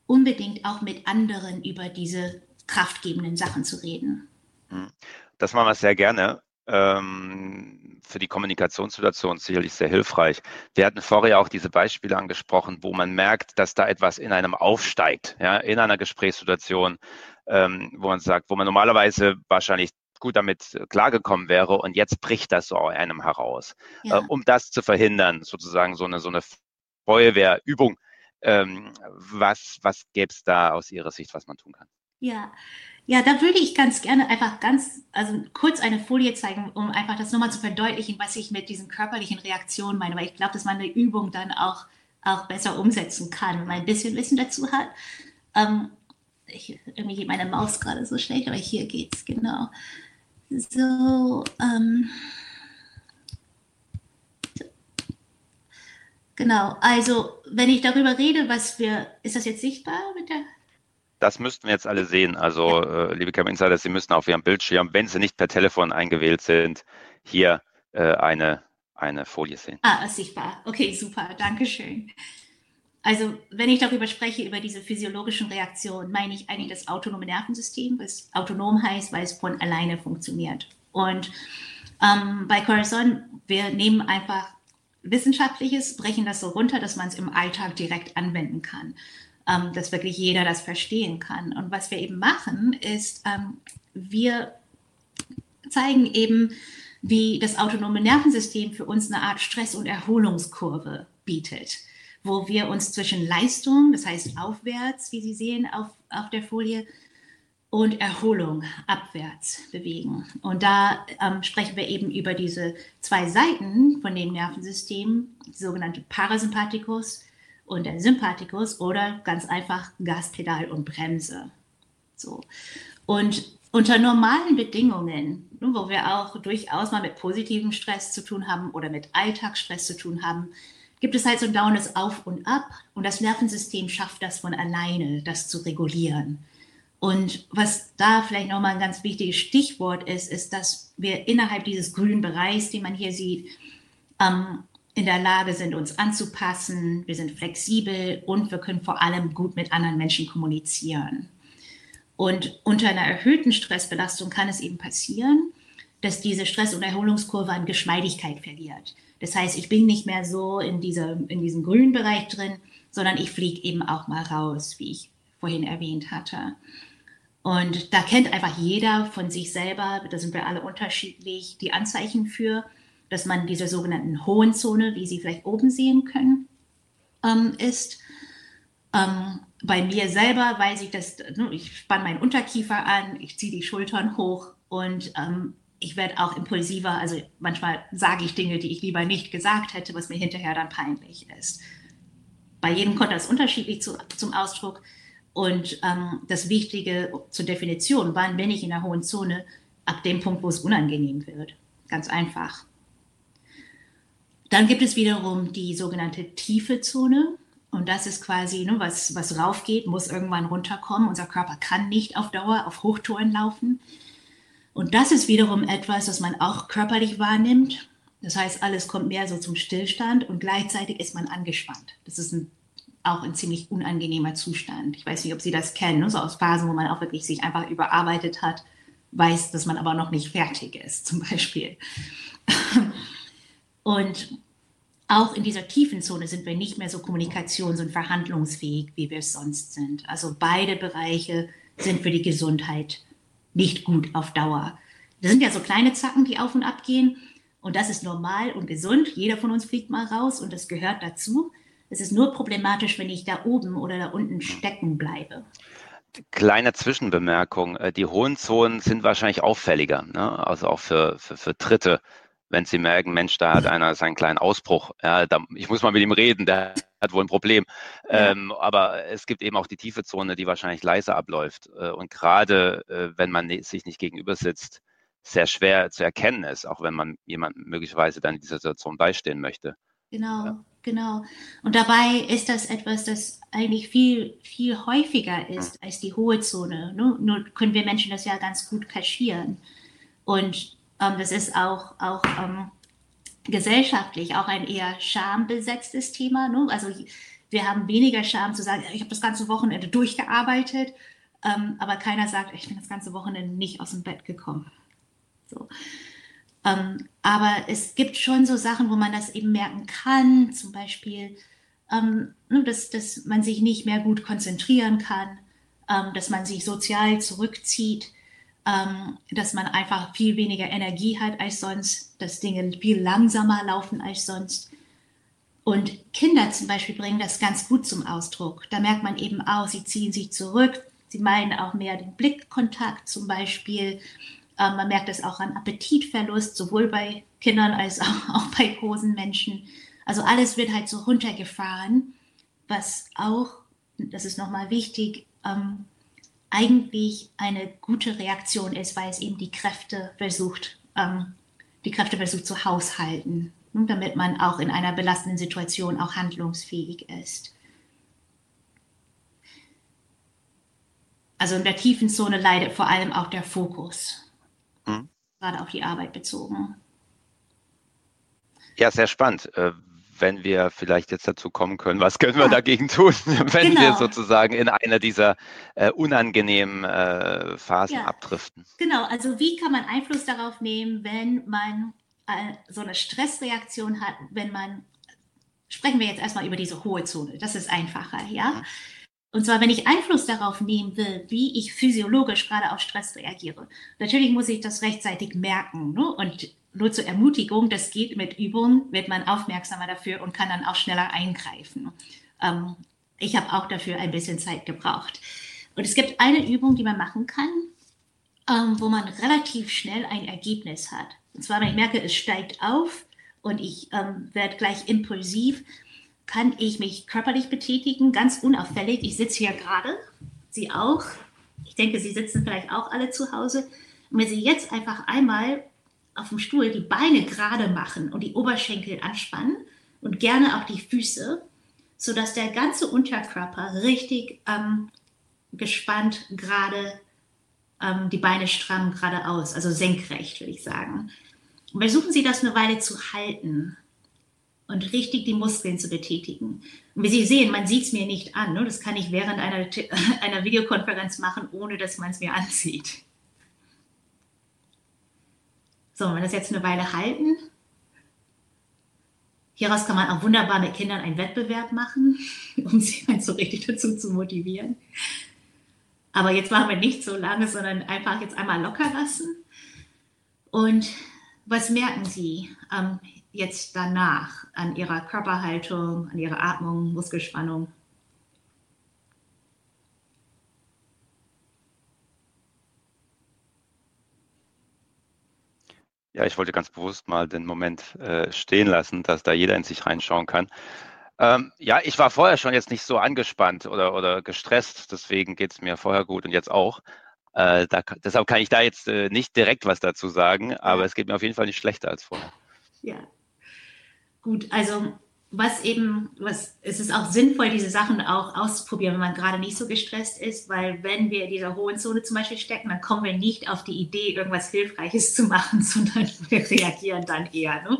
unbedingt auch mit anderen über diese kraftgebenden Sachen zu reden.
Hm. Das machen wir sehr gerne. Ähm für die Kommunikationssituation sicherlich sehr hilfreich. Wir hatten vorher auch diese Beispiele angesprochen, wo man merkt, dass da etwas in einem aufsteigt, ja, in einer Gesprächssituation, ähm, wo man sagt, wo man normalerweise wahrscheinlich gut damit klargekommen wäre und jetzt bricht das so einem heraus. Ja. Äh, um das zu verhindern, sozusagen so eine, so eine Feuerwehrübung, ähm, was, was gäbe es da aus Ihrer Sicht, was man tun kann?
Ja, ja, da würde ich ganz gerne einfach ganz, also kurz eine Folie zeigen, um einfach das nochmal zu verdeutlichen, was ich mit diesen körperlichen Reaktionen meine, weil ich glaube, dass man eine Übung dann auch, auch besser umsetzen kann, wenn man ein bisschen Wissen dazu hat. Ähm, ich, irgendwie geht meine Maus gerade so schlecht, aber hier geht's, genau. So, ähm, genau, also wenn ich darüber rede, was wir, ist das jetzt sichtbar mit der
das müssten wir jetzt alle sehen. Also, äh, liebe Cam Insider, Sie müssen auf Ihrem Bildschirm, wenn Sie nicht per Telefon eingewählt sind, hier äh, eine, eine Folie sehen.
Ah, sichtbar. Okay, super. Dankeschön. Also, wenn ich darüber spreche, über diese physiologischen Reaktionen, meine ich eigentlich das autonome Nervensystem, was autonom heißt, weil es von alleine funktioniert. Und ähm, bei Corazon, wir nehmen einfach Wissenschaftliches, brechen das so runter, dass man es im Alltag direkt anwenden kann, ähm, dass wirklich jeder das verstehen kann. Und was wir eben machen, ist, ähm, wir zeigen eben, wie das autonome Nervensystem für uns eine Art Stress- und Erholungskurve bietet, wo wir uns zwischen Leistung, das heißt aufwärts, wie Sie sehen auf, auf der Folie, und Erholung abwärts bewegen. Und da ähm, sprechen wir eben über diese zwei Seiten von dem Nervensystem, die sogenannte Parasympathikus und der Sympathikus oder ganz einfach Gaspedal und Bremse. So. Und unter normalen Bedingungen, wo wir auch durchaus mal mit positivem Stress zu tun haben oder mit Alltagsstress zu tun haben, gibt es halt so ein dauerndes Auf und Ab und das Nervensystem schafft das von alleine, das zu regulieren. Und was da vielleicht nochmal ein ganz wichtiges Stichwort ist, ist, dass wir innerhalb dieses grünen Bereichs, den man hier sieht, ähm, in der Lage sind, uns anzupassen. Wir sind flexibel und wir können vor allem gut mit anderen Menschen kommunizieren. Und unter einer erhöhten Stressbelastung kann es eben passieren, dass diese Stress- und Erholungskurve an Geschmeidigkeit verliert. Das heißt, ich bin nicht mehr so in, dieser, in diesem grünen Bereich drin, sondern ich fliege eben auch mal raus, wie ich vorhin erwähnt hatte. Und da kennt einfach jeder von sich selber, da sind wir alle unterschiedlich, die Anzeichen für, dass man diese sogenannten hohen Zone, wie Sie vielleicht oben sehen können, ähm, ist. Ähm, bei mir selber weiß ich, dass ne, ich spanne meinen Unterkiefer an, ich ziehe die Schultern hoch und ähm, ich werde auch impulsiver. Also manchmal sage ich Dinge, die ich lieber nicht gesagt hätte, was mir hinterher dann peinlich ist. Bei jedem kommt das unterschiedlich zu, zum Ausdruck. Und ähm, das Wichtige zur Definition, wann bin ich in der hohen Zone? Ab dem Punkt, wo es unangenehm wird. Ganz einfach. Dann gibt es wiederum die sogenannte tiefe Zone. Und das ist quasi, ne, was, was raufgeht, muss irgendwann runterkommen. Unser Körper kann nicht auf Dauer auf Hochtouren laufen. Und das ist wiederum etwas, das man auch körperlich wahrnimmt. Das heißt, alles kommt mehr so zum Stillstand und gleichzeitig ist man angespannt. Das ist ein auch ein ziemlich unangenehmer Zustand. Ich weiß nicht, ob Sie das kennen, ne? so aus Phasen, wo man auch wirklich sich einfach überarbeitet hat, weiß, dass man aber noch nicht fertig ist, zum Beispiel. Und auch in dieser tiefen Zone sind wir nicht mehr so kommunikations- und verhandlungsfähig, wie wir es sonst sind. Also beide Bereiche sind für die Gesundheit nicht gut auf Dauer. Das sind ja so kleine Zacken, die auf und ab gehen. Und das ist normal und gesund. Jeder von uns fliegt mal raus und das gehört dazu. Es ist nur problematisch, wenn ich da oben oder da unten stecken bleibe.
Kleine Zwischenbemerkung. Äh, die hohen Zonen sind wahrscheinlich auffälliger, ne? also auch für, für, für Dritte, wenn sie merken, Mensch, da hat einer seinen kleinen Ausbruch. Ja, da, ich muss mal mit ihm reden, der hat wohl ein Problem. Ja. Ähm, aber es gibt eben auch die tiefe Zone, die wahrscheinlich leise abläuft. Äh, und gerade äh, wenn man ne, sich nicht gegenüber sitzt, sehr schwer zu erkennen ist, auch wenn man jemandem möglicherweise dann in dieser Situation beistehen möchte.
Genau. Ja. Genau. Und dabei ist das etwas, das eigentlich viel, viel häufiger ist als die hohe Zone. Nur, nur können wir Menschen das ja ganz gut kaschieren. Und ähm, das ist auch, auch ähm, gesellschaftlich auch ein eher schambesetztes Thema. Ne? Also wir haben weniger Scham zu sagen, ich habe das ganze Wochenende durchgearbeitet, ähm, aber keiner sagt, ich bin das ganze Wochenende nicht aus dem Bett gekommen. So. Ähm, aber es gibt schon so Sachen, wo man das eben merken kann, zum Beispiel, ähm, ne, dass, dass man sich nicht mehr gut konzentrieren kann, ähm, dass man sich sozial zurückzieht, ähm, dass man einfach viel weniger Energie hat als sonst, dass Dinge viel langsamer laufen als sonst. Und Kinder zum Beispiel bringen das ganz gut zum Ausdruck. Da merkt man eben auch, sie ziehen sich zurück, sie meinen auch mehr den Blickkontakt zum Beispiel. Ähm, man merkt es auch an Appetitverlust, sowohl bei Kindern als auch, auch bei großen Menschen. Also alles wird halt so runtergefahren, was auch, das ist nochmal wichtig, ähm, eigentlich eine gute Reaktion ist, weil es eben die Kräfte versucht, ähm, die Kräfte versucht zu haushalten, ne, damit man auch in einer belastenden Situation auch handlungsfähig ist. Also in der tiefen Zone leidet vor allem auch der Fokus mhm. gerade auf die Arbeit bezogen.
Ja, sehr spannend. Äh, wenn wir vielleicht jetzt dazu kommen können, was können wir ja. dagegen tun, wenn genau. wir sozusagen in einer dieser äh, unangenehmen äh, Phasen ja. abdriften?
Genau, also wie kann man Einfluss darauf nehmen, wenn man äh, so eine Stressreaktion hat, wenn man sprechen wir jetzt erstmal über diese hohe Zone. Das ist einfacher, ja. Und zwar, wenn ich Einfluss darauf nehmen will, wie ich physiologisch gerade auf Stress reagiere. Natürlich muss ich das rechtzeitig merken. Ne? Und nur zur Ermutigung, das geht mit Übung, wird man aufmerksamer dafür und kann dann auch schneller eingreifen. Ähm, ich habe auch dafür ein bisschen Zeit gebraucht. Und es gibt eine Übung, die man machen kann, ähm, wo man relativ schnell ein Ergebnis hat. Und zwar, wenn ich merke, es steigt auf und ich ähm, werde gleich impulsiv, kann ich mich körperlich betätigen, ganz unauffällig. Ich sitze hier gerade, Sie auch. Ich denke, Sie sitzen vielleicht auch alle zu Hause. Und wenn Sie jetzt einfach einmal auf dem Stuhl die Beine gerade machen und die Oberschenkel anspannen und gerne auch die Füße, sodass der ganze Unterkörper richtig ähm, gespannt gerade ähm, die Beine stramm geradeaus, also senkrecht, würde ich sagen. Und versuchen Sie das eine Weile zu halten und richtig die Muskeln zu betätigen. Und wie Sie sehen, man sieht es mir nicht an. Ne? Das kann ich während einer, einer Videokonferenz machen, ohne dass man es mir ansieht. So, wenn wir das jetzt eine Weile halten, hieraus kann man auch wunderbar mit Kindern einen Wettbewerb machen, um sie halt so richtig dazu zu motivieren. Aber jetzt machen wir nicht so lange, sondern einfach jetzt einmal locker lassen. Und was merken Sie jetzt danach an Ihrer Körperhaltung, an Ihrer Atmung, Muskelspannung?
Ja, ich wollte ganz bewusst mal den Moment äh, stehen lassen, dass da jeder in sich reinschauen kann. Ähm, ja, ich war vorher schon jetzt nicht so angespannt oder, oder gestresst, deswegen geht es mir vorher gut und jetzt auch. Äh, da, deshalb kann ich da jetzt äh, nicht direkt was dazu sagen, aber es geht mir auf jeden Fall nicht schlechter als vorher.
Ja, gut, also was eben, was, es ist auch sinnvoll, diese Sachen auch auszuprobieren, wenn man gerade nicht so gestresst ist, weil wenn wir in dieser hohen Zone zum Beispiel stecken, dann kommen wir nicht auf die Idee, irgendwas Hilfreiches zu machen, sondern wir reagieren dann eher. Ne?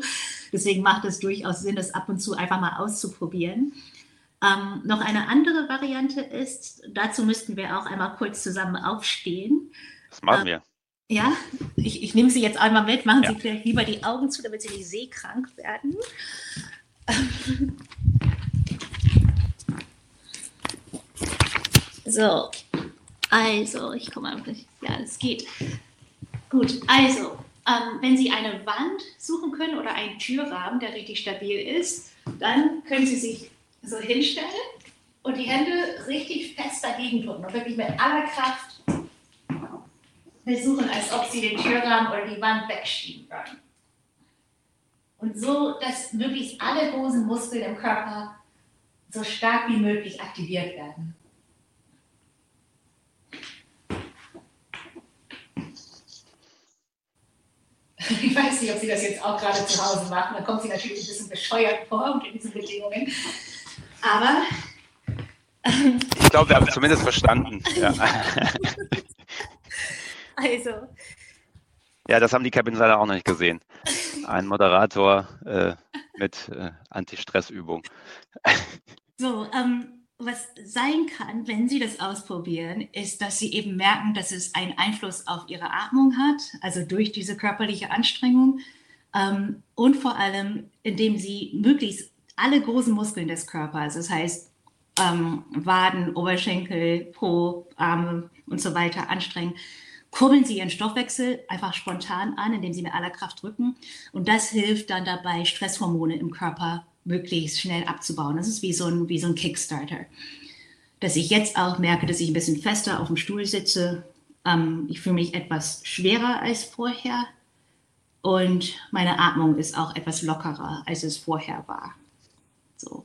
Deswegen macht es durchaus Sinn, das ab und zu einfach mal auszuprobieren. Ähm, noch eine andere Variante ist, dazu müssten wir auch einmal kurz zusammen aufstehen.
Das machen wir.
Ja, ich, ich nehme Sie jetzt einmal mit. Machen ja. Sie vielleicht lieber die Augen zu, damit Sie nicht seekrank werden. So, also, ich komme mal, ja, es geht. Gut, also, ähm, wenn Sie eine Wand suchen können oder einen Türrahmen, der richtig stabil ist, dann können Sie sich so hinstellen und die Hände richtig fest dagegen drücken und wirklich mit aller Kraft versuchen, als ob Sie den Türrahmen oder die Wand wegschieben würden. Und so, dass möglichst alle großen Muskeln im Körper so stark wie möglich aktiviert werden. Ich weiß nicht, ob Sie das jetzt auch gerade zu Hause machen. Dann kommt Sie natürlich ein bisschen bescheuert vor unter diesen Bedingungen. Aber.
ich glaube, wir haben es zumindest verstanden. Ja.
Also.
Ja, das haben die Cabins leider auch noch nicht gesehen ein Moderator äh, mit äh, Anti-Stress-Übung.
So, ähm, was sein kann, wenn Sie das ausprobieren, ist, dass Sie eben merken, dass es einen Einfluss auf Ihre Atmung hat, also durch diese körperliche Anstrengung ähm, und vor allem, indem Sie möglichst alle großen Muskeln des Körpers, das heißt ähm, Waden, Oberschenkel, Po, Arme und so weiter anstrengen, kurbeln Sie Ihren Stoffwechsel einfach spontan an, indem Sie mit aller Kraft drücken. Und das hilft dann dabei, Stresshormone im Körper möglichst schnell abzubauen. Das ist wie so ein, wie so ein Kickstarter. Dass ich jetzt auch merke, dass ich ein bisschen fester auf dem Stuhl sitze. Ähm, ich fühle mich etwas schwerer als vorher. Und meine Atmung ist auch etwas lockerer, als es vorher war. So.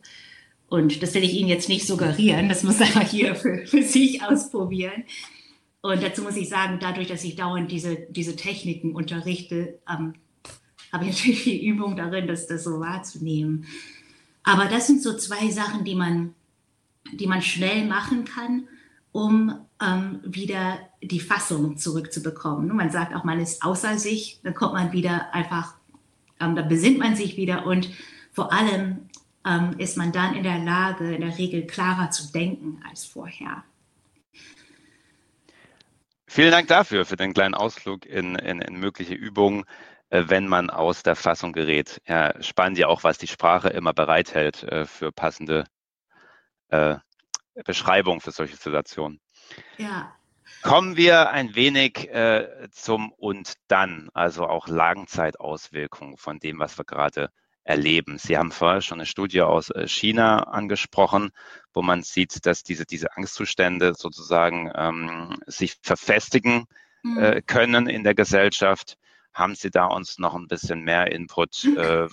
Und das will ich Ihnen jetzt nicht suggerieren, das muss einfach hier für, für sich ausprobieren. Und dazu muss ich sagen, dadurch, dass ich dauernd diese, diese Techniken unterrichte, ähm, habe ich natürlich viel Übung darin, das, das so wahrzunehmen. Aber das sind so zwei Sachen, die man, die man schnell machen kann, um ähm, wieder die Fassung zurückzubekommen. Man sagt auch, man ist außer sich, dann kommt man wieder einfach, ähm, da besinnt man sich wieder und vor allem ähm, ist man dann in der Lage, in der Regel klarer zu denken als vorher.
Vielen Dank dafür, für den kleinen Ausflug in, in, in mögliche Übungen, äh, wenn man aus der Fassung gerät. Ja, spannend ja auch, was die Sprache immer bereithält äh, für passende äh, Beschreibungen für solche Situationen. Ja. Kommen wir ein wenig zum und dann, also auch Langzeitauswirkungen von dem, was wir gerade erleben. Sie haben vorher schon eine Studie aus äh, China angesprochen, wo man sieht, dass diese, diese Angstzustände sozusagen ähm, sich verfestigen mhm. äh, können in der Gesellschaft. Haben Sie da uns noch ein bisschen mehr Input, äh,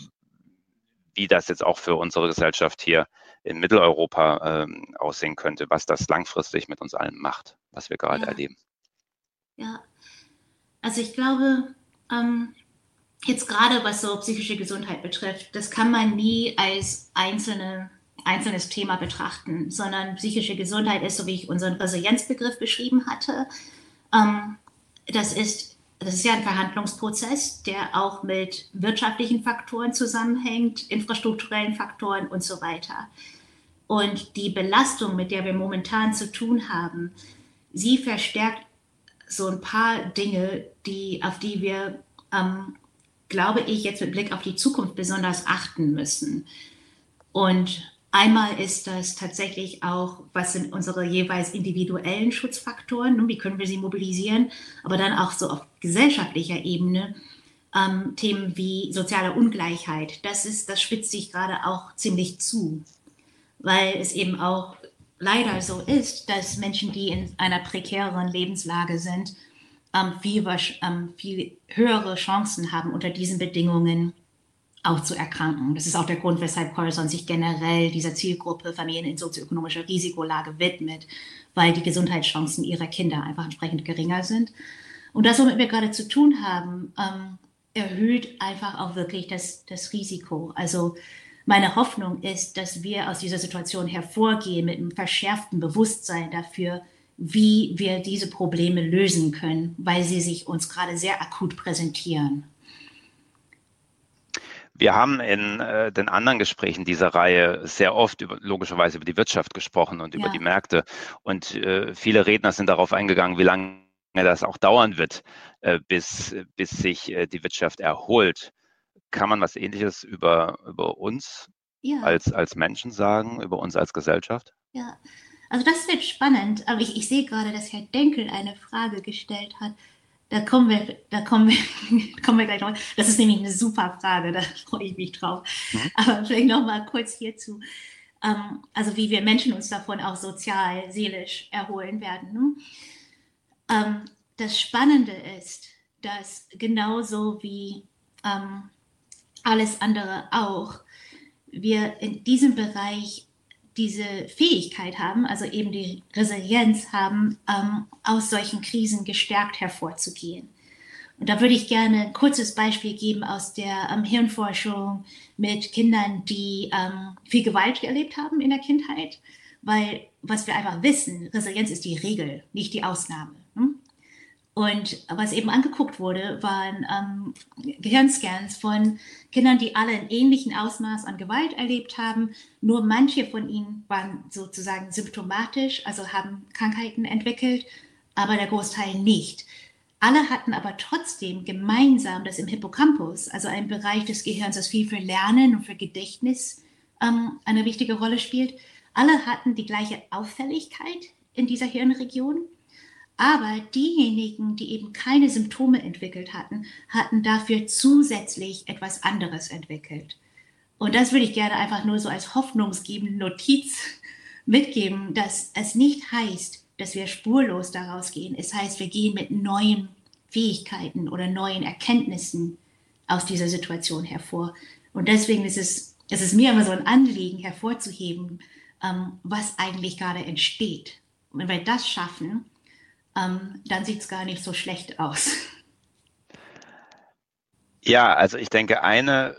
wie das jetzt auch für unsere Gesellschaft hier in Mitteleuropa äh, aussehen könnte, was das langfristig mit uns allen macht, was wir gerade
ja.
erleben?
Ja, also ich glaube, ähm, jetzt gerade was so psychische Gesundheit betrifft, das kann man nie als einzelne, einzelnes Thema betrachten, sondern psychische Gesundheit ist, so wie ich unseren Resilienzbegriff beschrieben hatte, ähm, das ist das ist ja ein Verhandlungsprozess, der auch mit wirtschaftlichen Faktoren zusammenhängt, infrastrukturellen Faktoren und so weiter. Und die Belastung, mit der wir momentan zu tun haben, sie verstärkt so ein paar Dinge, die, auf die wir ähm, glaube ich, jetzt mit Blick auf die Zukunft besonders achten müssen. Und einmal ist das tatsächlich auch, was sind unsere jeweils individuellen Schutzfaktoren, wie können wir sie mobilisieren, aber dann auch so auf gesellschaftlicher Ebene ähm, Themen wie soziale Ungleichheit. Das ist, das spitzt sich gerade auch ziemlich zu, weil es eben auch leider so ist, dass Menschen, die in einer prekäreren Lebenslage sind, viel, ähm, viel höhere Chancen haben, unter diesen Bedingungen auch zu erkranken. Das ist auch der Grund, weshalb Corazon sich generell dieser Zielgruppe Familien in sozioökonomischer Risikolage widmet, weil die Gesundheitschancen ihrer Kinder einfach entsprechend geringer sind. Und das, womit wir gerade zu tun haben, ähm, erhöht einfach auch wirklich das, das Risiko. Also meine Hoffnung ist, dass wir aus dieser Situation hervorgehen mit einem verschärften Bewusstsein dafür, wie wir diese Probleme lösen können, weil sie sich uns gerade sehr akut präsentieren.
Wir haben in äh, den anderen Gesprächen dieser Reihe sehr oft über, logischerweise über die Wirtschaft gesprochen und über ja. die Märkte. Und äh, viele Redner sind darauf eingegangen, wie lange das auch dauern wird, äh, bis, bis sich äh, die Wirtschaft erholt. Kann man was Ähnliches über, über uns ja. als, als Menschen sagen, über uns als Gesellschaft?
Ja, also das wird spannend, aber ich, ich sehe gerade, dass Herr Denkel eine Frage gestellt hat. Da kommen wir, da kommen wir, kommen wir gleich noch. Das ist nämlich eine super Frage, da freue ich mich drauf. Mhm. Aber vielleicht noch mal kurz hierzu. Ähm, also wie wir Menschen uns davon auch sozial, seelisch erholen werden. Ne? Ähm, das Spannende ist, dass genauso wie ähm, alles andere auch, wir in diesem Bereich diese Fähigkeit haben, also eben die Resilienz haben, ähm, aus solchen Krisen gestärkt hervorzugehen. Und da würde ich gerne ein kurzes Beispiel geben aus der ähm, Hirnforschung mit Kindern, die ähm, viel Gewalt erlebt haben in der Kindheit, weil was wir einfach wissen, Resilienz ist die Regel, nicht die Ausnahme. Und was eben angeguckt wurde, waren ähm, Gehirnscans von Kindern, die alle ein ähnlichen Ausmaß an Gewalt erlebt haben. Nur manche von ihnen waren sozusagen symptomatisch, also haben Krankheiten entwickelt, aber der Großteil nicht. Alle hatten aber trotzdem gemeinsam, dass im Hippocampus, also ein Bereich des Gehirns, das viel für Lernen und für Gedächtnis ähm, eine wichtige Rolle spielt, alle hatten die gleiche Auffälligkeit in dieser Hirnregion aber diejenigen, die eben keine Symptome entwickelt hatten, hatten dafür zusätzlich etwas anderes entwickelt. Und das würde ich gerne einfach nur so als hoffnungsgebende Notiz mitgeben, dass es nicht heißt, dass wir spurlos daraus gehen. Es heißt, wir gehen mit neuen Fähigkeiten oder neuen Erkenntnissen aus dieser Situation hervor. Und deswegen ist es, es ist mir immer so ein Anliegen hervorzuheben, ähm, was eigentlich gerade entsteht. Und wenn wir das schaffen, ähm, dann sieht es gar nicht so schlecht aus.
Ja, also ich denke, eine,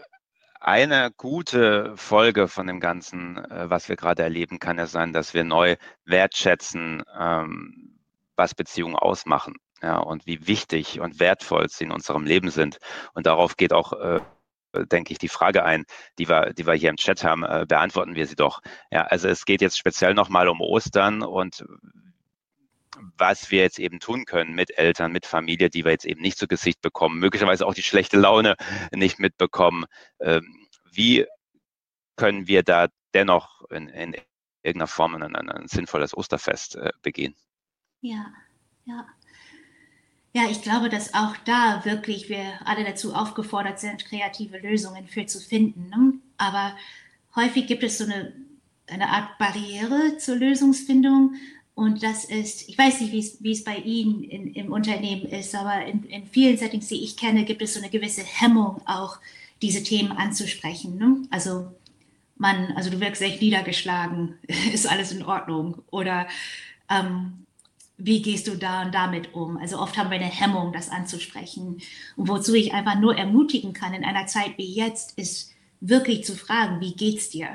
eine gute Folge von dem Ganzen, äh, was wir gerade erleben, kann ja sein, dass wir neu wertschätzen, ähm, was Beziehungen ausmachen. Ja, und wie wichtig und wertvoll sie in unserem Leben sind. Und darauf geht auch äh, denke ich, die Frage ein, die wir, die wir hier im Chat haben, äh, beantworten wir sie doch. Ja, also es geht jetzt speziell nochmal um Ostern und was wir jetzt eben tun können mit Eltern, mit Familie, die wir jetzt eben nicht zu Gesicht bekommen, möglicherweise auch die schlechte Laune nicht mitbekommen. Ähm, wie können wir da dennoch in, in irgendeiner Form ein, ein, sinnvolles Osterfest äh, begehen?
Ja, ja. Ja, ich glaube, dass auch da wirklich wir alle dazu aufgefordert sind, kreative Lösungen für zu finden. Ne? Aber häufig gibt es so eine, eine Art Barriere zur Lösungsfindung und das ist, ich weiß nicht, wie es bei Ihnen in, im Unternehmen ist, aber in, in, vielen Settings, die ich kenne, gibt es so eine gewisse Hemmung, auch diese Themen anzusprechen. Ne? Also man, also du wirkst echt niedergeschlagen, ist alles in Ordnung? Oder ähm, wie gehst du da und damit um? Also oft haben wir eine Hemmung, das anzusprechen. Und wozu ich einfach nur ermutigen kann in einer Zeit wie jetzt, ist wirklich zu fragen, wie geht's dir?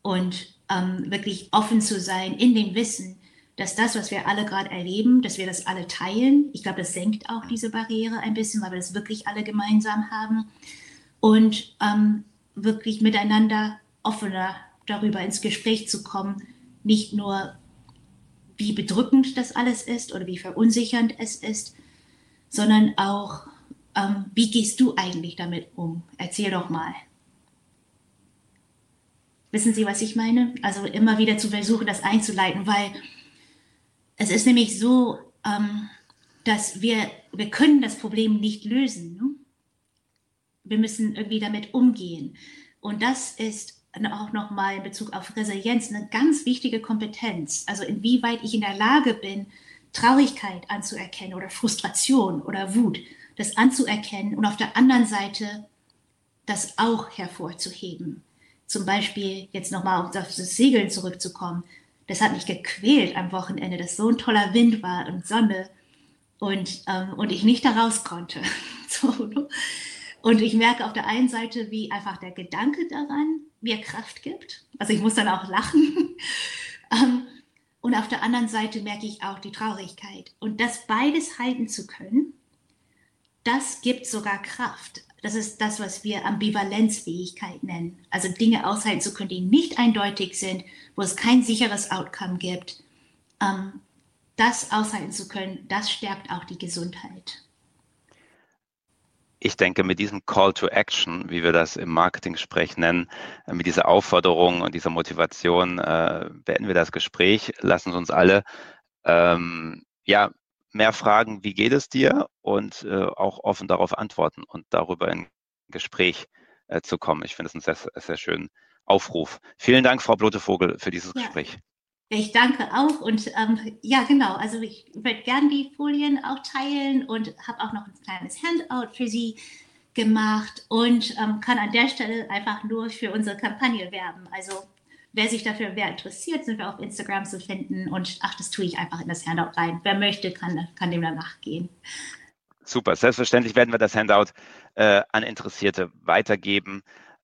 Und ähm, wirklich offen zu sein in dem Wissen, dass das, was wir alle gerade erleben, dass wir das alle teilen. Ich glaube, das senkt auch diese Barriere ein bisschen, weil wir das wirklich alle gemeinsam haben. Und ähm, wirklich miteinander offener darüber ins Gespräch zu kommen, nicht nur wie bedrückend das alles ist oder wie verunsichernd es ist, sondern auch, ähm, wie gehst du eigentlich damit um? Erzähl doch mal. Wissen Sie, was ich meine? Also immer wieder zu versuchen, das einzuleiten, weil es ist nämlich so, ähm, dass wir, wir können das Problem nicht lösen. Ne? Wir müssen irgendwie damit umgehen. Und das ist auch nochmal in Bezug auf Resilienz eine ganz wichtige Kompetenz. Also inwieweit ich in der Lage bin, Traurigkeit anzuerkennen oder Frustration oder Wut, das anzuerkennen und auf der anderen Seite das auch hervorzuheben zum Beispiel jetzt nochmal auf das Segeln zurückzukommen, das hat mich gequält am Wochenende, dass so ein toller Wind war und Sonne und, ähm, und ich nicht da raus konnte. so, ne? Und ich merke auf der einen Seite, wie einfach der Gedanke daran mir Kraft gibt. Also ich muss dann auch lachen. ähm, und auf der anderen Seite merke ich auch die Traurigkeit. Und das beides halten zu können, das gibt sogar Kraft. Das ist das, was wir Ambivalenzfähigkeit nennen. Also Dinge aushalten zu können, die nicht eindeutig sind, wo es kein sicheres Outcome gibt. Ähm, das aushalten zu können, das stärkt auch die Gesundheit.
Ich denke, mit diesem Call to Action, wie wir das im Marketing-Sprech nennen, äh, mit dieser Aufforderung und dieser Motivation äh, beenden wir das Gespräch. Lassen Sie uns alle ähm, ja, mehr fragen, wie geht es dir und äh, auch offen darauf antworten und darüber in Gespräch äh, zu kommen. Ich finde es einen sehr, sehr schönen Aufruf. Vielen Dank, Frau Blotevogel, für dieses ja. Gespräch.
Ich danke auch und ähm, ja, genau. Also ich werde gerne die Folien auch teilen und habe auch noch ein kleines Handout für Sie gemacht und ähm, kann an der Stelle einfach nur für unsere Kampagne werben. Also Wer sich dafür wer interessiert, sind wir auf Instagram zu finden und ach, das tue ich einfach in das Handout rein. Wer möchte, kann, kann dem danach gehen.
Super, selbstverständlich werden wir das Handout äh, an Interessierte weitergeben.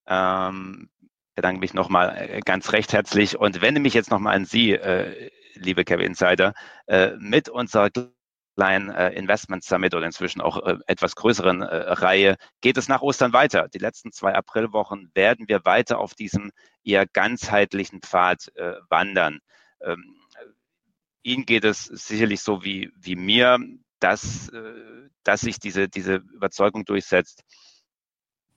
Ähm, bedanke mich nochmal äh, ganz recht herzlich und wende mich jetzt nochmal an Sie, äh, liebe Cap Insider, äh, mit unserer kleinen äh, Investment Summit oder inzwischen auch äh, etwas größeren äh, Reihe geht es nach Ostern weiter. Die letzten zwei Aprilwochen werden wir weiter auf diesem eher ganzheitlichen Pfad äh, wandern. Ähm, Ihnen geht es sicherlich so wie, wie mir, dass, äh, dass sich diese, diese Überzeugung durchsetzt,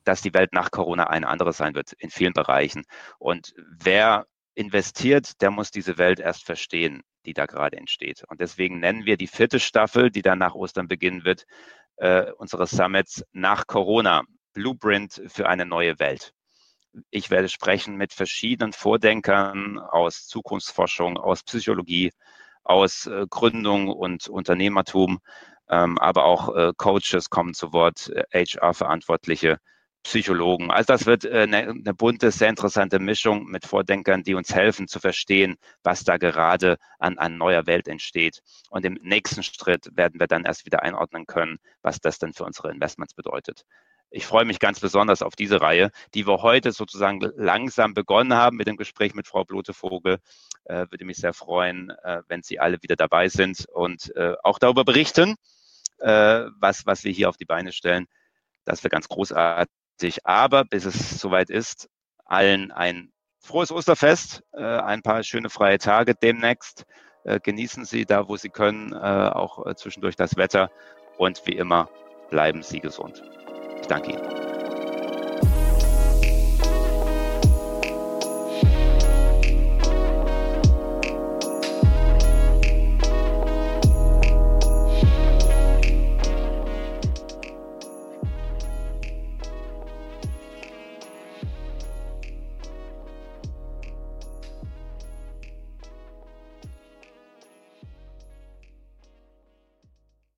dass die Welt nach Corona eine andere sein wird in vielen Bereichen. Und wer investiert, der muss diese Welt erst verstehen die da gerade entsteht. Und deswegen nennen wir die vierte Staffel, die dann nach Ostern beginnen wird, äh, unseres Summits nach Corona, Blueprint für eine neue Welt. Ich werde sprechen mit verschiedenen Vordenkern aus Zukunftsforschung, aus Psychologie, aus äh, Gründung und Unternehmertum, ähm, aber auch äh, Coaches kommen zu Wort, HR-Verantwortliche, Psychologen. Also das wird eine, äh, eine bunte, sehr interessante Mischung mit Vordenkern, die uns helfen zu verstehen, was da gerade an, an neuer Welt entsteht. Und im nächsten Schritt werden wir dann erst wieder einordnen können, was das denn für unsere Investments bedeutet. Ich freue mich ganz besonders auf diese Reihe, die wir heute sozusagen langsam begonnen haben mit dem Gespräch mit Frau Blotevogel. Äh, würde mich sehr freuen, äh, wenn Sie alle wieder dabei sind und äh, auch darüber berichten, äh, was, was wir hier auf die Beine stellen. Das wäre ganz großartig sich aber, bis es soweit ist, allen ein frohes Osterfest, äh, ein paar schöne freie Tage demnächst. Äh, genießen Sie da, wo Sie können, äh, auch äh, zwischendurch das Wetter und wie immer bleiben Sie gesund. Ich danke Ihnen.